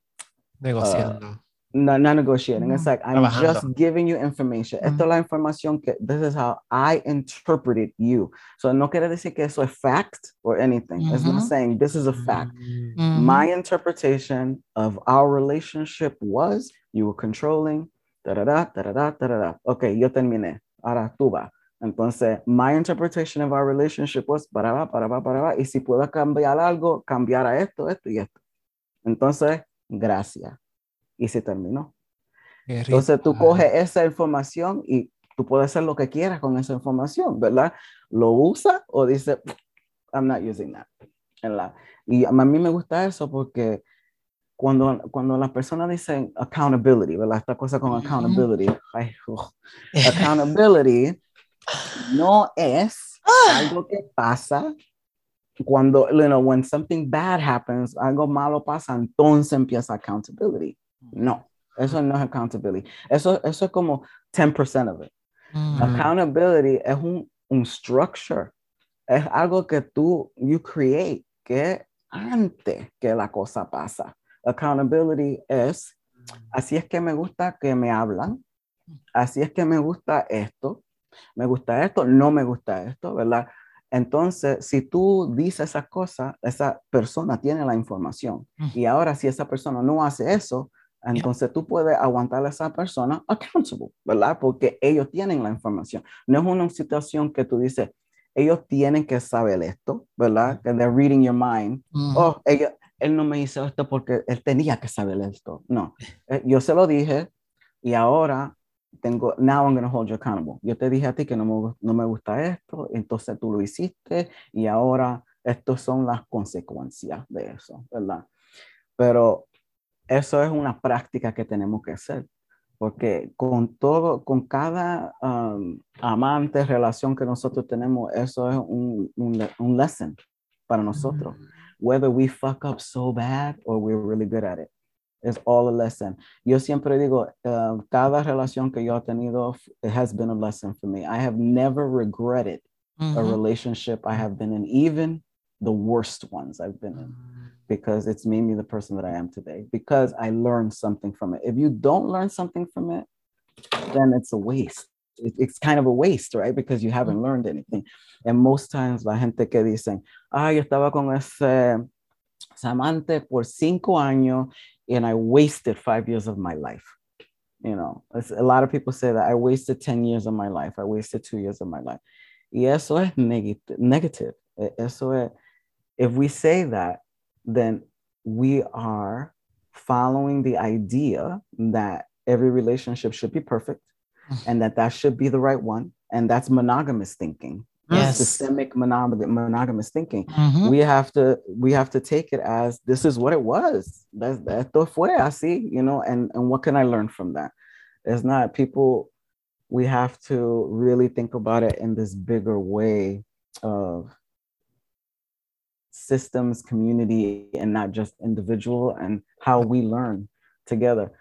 negociando. No, not negotiating. It's like I'm Trabajando. just giving you information. Mm -hmm. Esta es la información que this is how I interpreted you. So no quiere decir que eso es fact or anything. Mm -hmm. It's not saying this is a fact. Mm -hmm. My interpretation of our relationship was you were controlling. Da da da da da da da da. Okay, yo terminé. Ahora tú va. Entonces, my interpretation of our relationship was para va, para va, para va. Y si puedo cambiar algo, cambiar a esto, esto y esto. Entonces, gracias y se terminó. Entonces tú coges esa información y tú puedes hacer lo que quieras con esa información, ¿verdad? Lo usa o dice, I'm not using that. Y a mí me gusta eso porque cuando, cuando las personas dicen accountability, ¿verdad? Esta cosa con accountability, <laughs> accountability no es ah. algo que pasa cuando, you know, when something bad happens, algo malo pasa, entonces empieza accountability. No, Eso no es accountability. Eso, eso es como 10% of it. Mm. Accountability es un, un structure. Es algo que tú, you create, que antes que la cosa pasa. Accountability es, así es que me gusta que me hablan, así es que me gusta esto, me gusta esto, no me gusta esto, ¿verdad? Entonces, si tú dices esas cosas, esa persona tiene la información. Y ahora, si esa persona no hace eso, entonces tú puedes aguantar a esa persona accountable, ¿verdad? Porque ellos tienen la información. No es una situación que tú dices, ellos tienen que saber esto, ¿verdad? Que they're reading your mind. Oh, él no me hizo esto porque él tenía que saber esto. No, eh, yo se lo dije y ahora tengo, now I'm going to hold you accountable. Yo te dije a ti que no me, no me gusta esto, entonces tú lo hiciste y ahora estas son las consecuencias de eso, ¿verdad? Pero eso es una práctica que tenemos que hacer, porque con todo, con cada um, amante, relación que nosotros tenemos, eso es un, un, un lesson para nosotros. Whether we fuck up so bad or we're really good at it. It's all a lesson. Yo siempre digo, uh, cada relación que yo he tenido, it has been a lesson for me. I have never regretted a relationship I have been in, even the worst ones I've been in, because it's made me the person that I am today, because I learned something from it. If you don't learn something from it, then it's a waste. It, it's kind of a waste, right? Because you haven't learned anything. And most times la gente que dicen, ah, yo estaba con ese amante por cinco años and I wasted five years of my life. You know, a lot of people say that I wasted 10 years of my life. I wasted two years of my life. Y eso es negative. negative. Eso es, if we say that, then we are following the idea that every relationship should be perfect and that that should be the right one. And that's monogamous thinking yes. systemic monog- monogamous thinking. Mm-hmm. We have to we have to take it as this is what it was. That's esto fue así, you know, and and what can I learn from that? It's not people. We have to really think about it in this bigger way of systems, community, and not just individual, and how we learn together.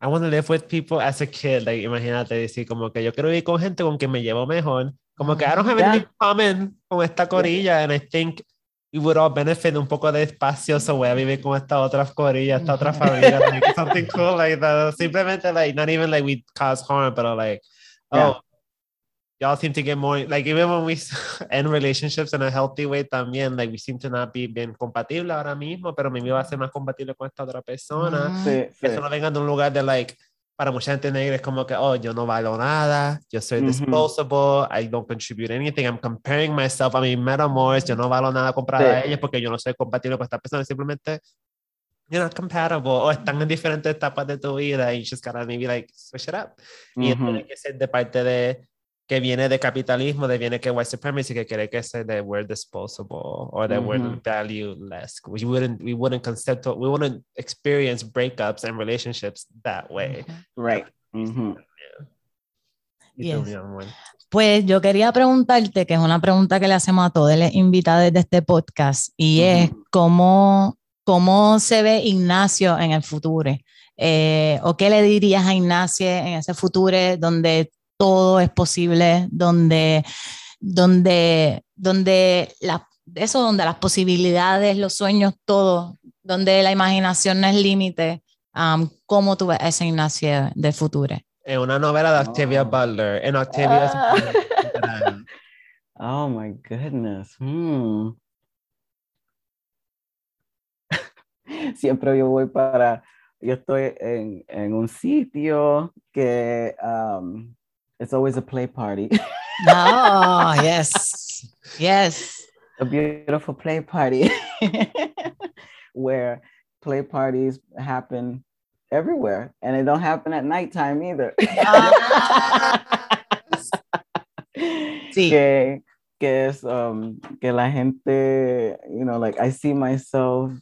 I want to live with people as a kid. Like, imagínate decir como que yo quiero vivir con gente con quien me llevo mejor, Como que I don't have yeah. anything common con esta corilla, and I think we would all benefit un poco de espacio, so voy a vivir con esta otra corilla, esta otra mm-hmm. familia, like <laughs> something cool like that. Simplemente, like, not even like we cause harm, but like, oh, y'all seem to get more, like, even when we <laughs> end relationships in a healthy way también, like, we seem to not be bien compatibles ahora mismo, pero mi vida va a ser más compatible con esta otra persona. Mm. Sí, que eso no venga de un lugar de, like, para mucha gente negra es como que, oh, yo no valgo nada, yo soy disposable, I don't contribute anything, I'm comparing myself a mis metamors, yo no valgo nada comparado sí. a ellos porque yo no soy compatible con esta persona, simplemente you're not compatible, o están en diferentes etapas de tu vida y you just gotta maybe like switch it up. Y eso tiene que ser de parte de que viene de capitalismo, de viene que white supremacy, que quiere que sea de we're disposable or that mm -hmm. we're valueless. We wouldn't, we wouldn't concept, we wouldn't experience breakups and relationships that way. Right. Mm -hmm. yeah. yes. Pues yo quería preguntarte, que es una pregunta que le hacemos a todos los invitados de este podcast, y mm -hmm. es cómo, cómo se ve Ignacio en el futuro. Eh, ¿O qué le dirías a Ignacio en ese futuro donde todo es posible, donde, donde, donde la, eso, donde las posibilidades, los sueños, todo, donde la imaginación no es límite. Um, ¿Cómo tú ves ese Ignacio de futuro? Es una novela de Octavia oh. Butler. En Octavia. Ah. <laughs> oh my goodness. Hmm. <laughs> Siempre yo voy para. Yo estoy en, en un sitio que um, It's always a play party. oh, <laughs> yes. Yes. A beautiful play party <laughs> where play parties happen everywhere and they don't happen at nighttime either. <laughs> sí. Que, que es um, que la gente, you know, like I see myself,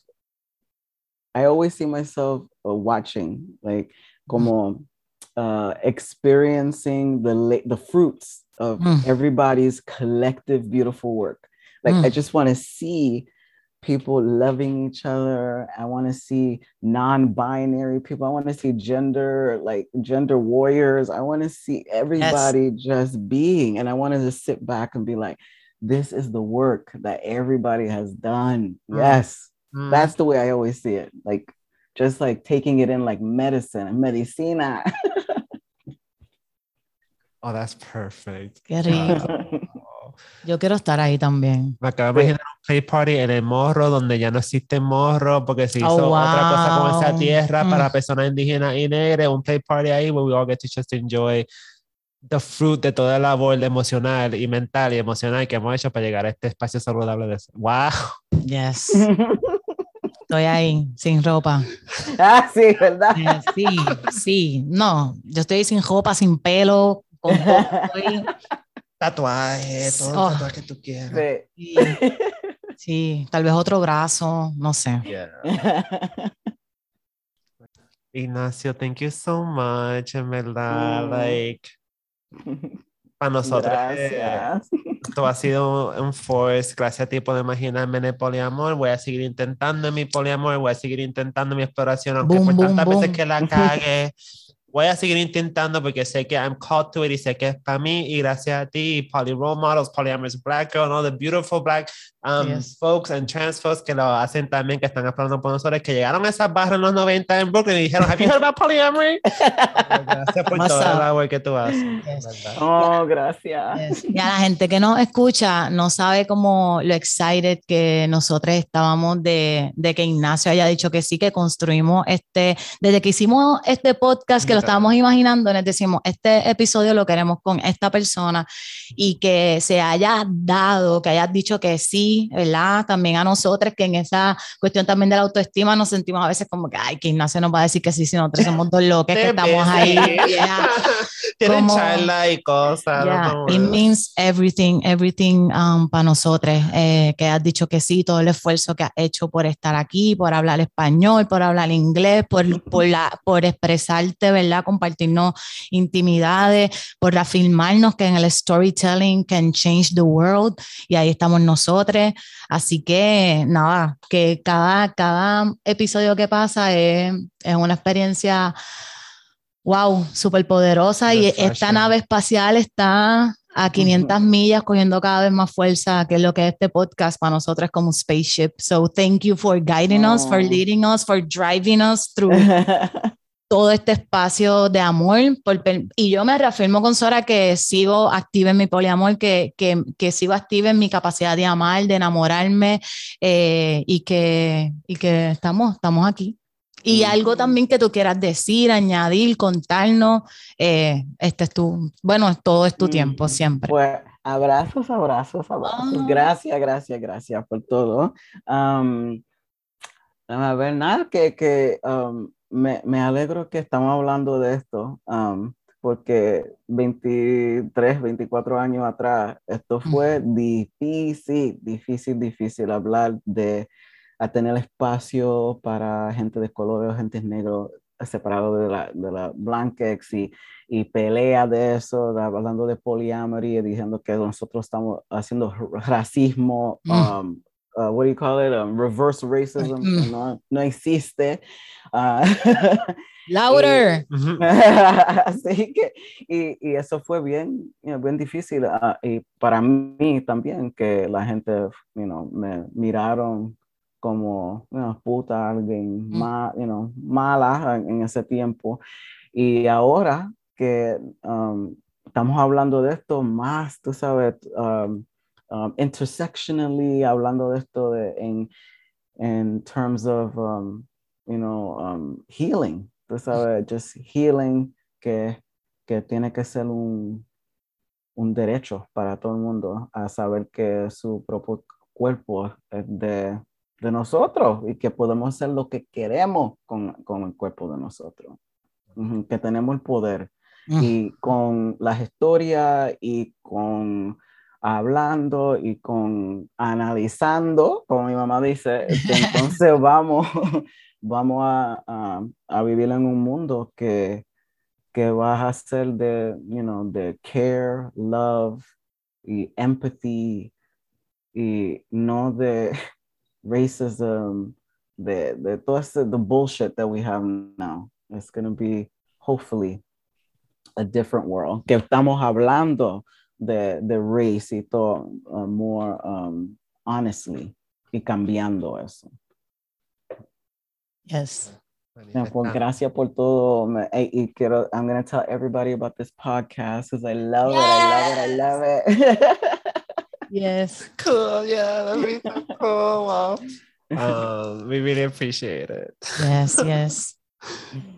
I always see myself uh, watching, like como uh, experiencing the the fruits of mm. everybody's collective beautiful work. Like mm. I just want to see people loving each other. I want to see non-binary people. I want to see gender like gender warriors. I want to see everybody yes. just being and I want to just sit back and be like this is the work that everybody has done. Mm. Yes. Mm. That's the way I always see it. Like just like taking it in like medicine, medicina. <laughs> oh, that's perfect. Qué rico. Yo quiero estar ahí también. Me acabo de imaginar un play party en el morro donde ya no existe morro porque se hizo oh, wow. otra cosa con esa tierra mm. para personas indígenas y negras. Un play party ahí where we all get to just enjoy the fruit de toda la labor emocional y mental y emocional que hemos hecho para llegar a este espacio saludable de ¡Wow! Yes. <laughs> Estoy ahí, sin ropa. <laughs> Ah, sí, ¿verdad? Eh, sí, sí. No, yo estoy sin ropa, sin pelo, con estoy... Tatuaje, todo oh. tatuaje que tú quieras. Sí. sí. tal vez otro brazo, no sé. <laughs> Ignacio, thank you so much, en verdad, mm. like para nosotros. Gracias. Esto ha sido un force. Gracias a ti por imaginarme en el poliamor. Voy a seguir intentando en mi poliamor. Voy a seguir intentando mi exploración, aunque por tantas veces que la cague. Voy a seguir intentando porque sé que I'm called to it y sé que es para mí y gracias a ti, Poly Role Models, Polyamorous Black Girl, all the beautiful black um, folks and trans folks que lo hacen también, que están hablando por nosotros, que llegaron a esas barras en los 90 en Brooklyn y dijeron, have you heard about polyamory? <laughs> gracias por todo el labor que tú haces. Oh, gracias. Y a la gente que nos escucha no sabe cómo lo excited que nosotros estábamos de, de que Ignacio haya dicho que sí, que construimos este, desde que hicimos este podcast, que lo estábamos imaginando, les decimos, este episodio lo queremos con esta persona y que se haya dado, que hayas dicho que sí, ¿verdad? También a nosotros, que en esa cuestión también de la autoestima nos sentimos a veces como que, ay, que Ignacio nos va a decir que sí, si nosotros somos dos locos, que estamos ahí. <laughs> <laughs> Tienen charla y cosas. It means everything, everything um, para nosotros, eh, que has dicho que sí, todo el esfuerzo que has hecho por estar aquí, por hablar español, por hablar inglés, por, por, la, por expresarte, ¿verdad? Compartirnos intimidades, por afirmarnos que en el storytelling can change the world y ahí estamos nosotros. Así que nada, que cada, cada episodio que pasa es, es una experiencia, wow, súper poderosa y esta nave espacial está a 500 millas cogiendo cada vez más fuerza, que es lo que es este podcast. Para nosotros como un spaceship. So thank you for guiding us, for leading us, for driving us through <laughs> todo este espacio de amor. y yo me reafirmo con Sora que sigo activa en mi poliamor, que, que, que sigo activa en mi capacidad de amar, de enamorarme eh, y, que, y que estamos, estamos aquí. Y algo también que tú quieras decir, añadir, contarnos, eh, este es tu, bueno, todo es tu mm, tiempo siempre. Pues abrazos, abrazos, abrazos. Ah. Gracias, gracias, gracias por todo. Um, a ver, nada, que, que um, me, me, alegro que estamos hablando de esto, um, porque 23, 24 años atrás, esto fue difícil, difícil, difícil hablar de a tener espacio para gente de color o gente negro separado de la, de la blanquex y, y pelea de eso, hablando de poliamory, diciendo que nosotros estamos haciendo racismo, mm. um, uh, what do you call it? Um, reverse racism, mm. no, no, existe. Uh, <laughs> Louder. <laughs> así que, y, y, eso fue bien, bien difícil. Uh, y para mí también, que la gente, you know, me miraron como una puta, alguien mm. you know, mala en, ese tiempo. Y ahora que um, estamos hablando de esto más, tú sabes, um, um, intersectionally, hablando de esto de, en, en terms of, um, you know, um, healing, tú sabes, just healing que, que tiene que ser un, un derecho para todo el mundo a saber que su propio cuerpo es de, de nosotros y que podemos hacer lo que queremos con, con el cuerpo de nosotros, que tenemos el poder. Mm. Y con las historias y con hablando y con analizando, como mi mamá dice, <laughs> entonces vamos, <laughs> vamos a, a, vivir en un mundo que, que va a ser de, you know, de care, love y empathy y no de, <laughs> racism, the the the bullshit that we have now. It's gonna be hopefully a different world. Que estamos hablando de, de race y todo uh, more um, honestly y cambiando eso. Yes. No, pues gracias por todo. Y quiero, I'm going to tell everybody about this podcast because I love yes. it. I love it. I love it. yes. Cool. Yeah, that'd be so cool. Wow. <laughs> Um, we really appreciate it. Yes, yes.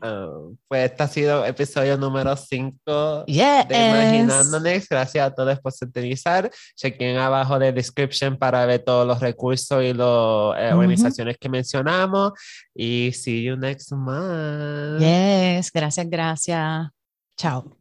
Uh, <laughs> pues este ha sido episodio número 5 yes. de Imaginándonos. Gracias a todos por sintonizar. Chequen abajo de description para ver todos los recursos y las eh, organizaciones que mencionamos. Y see you next month. Yes, gracias, gracias. Chao.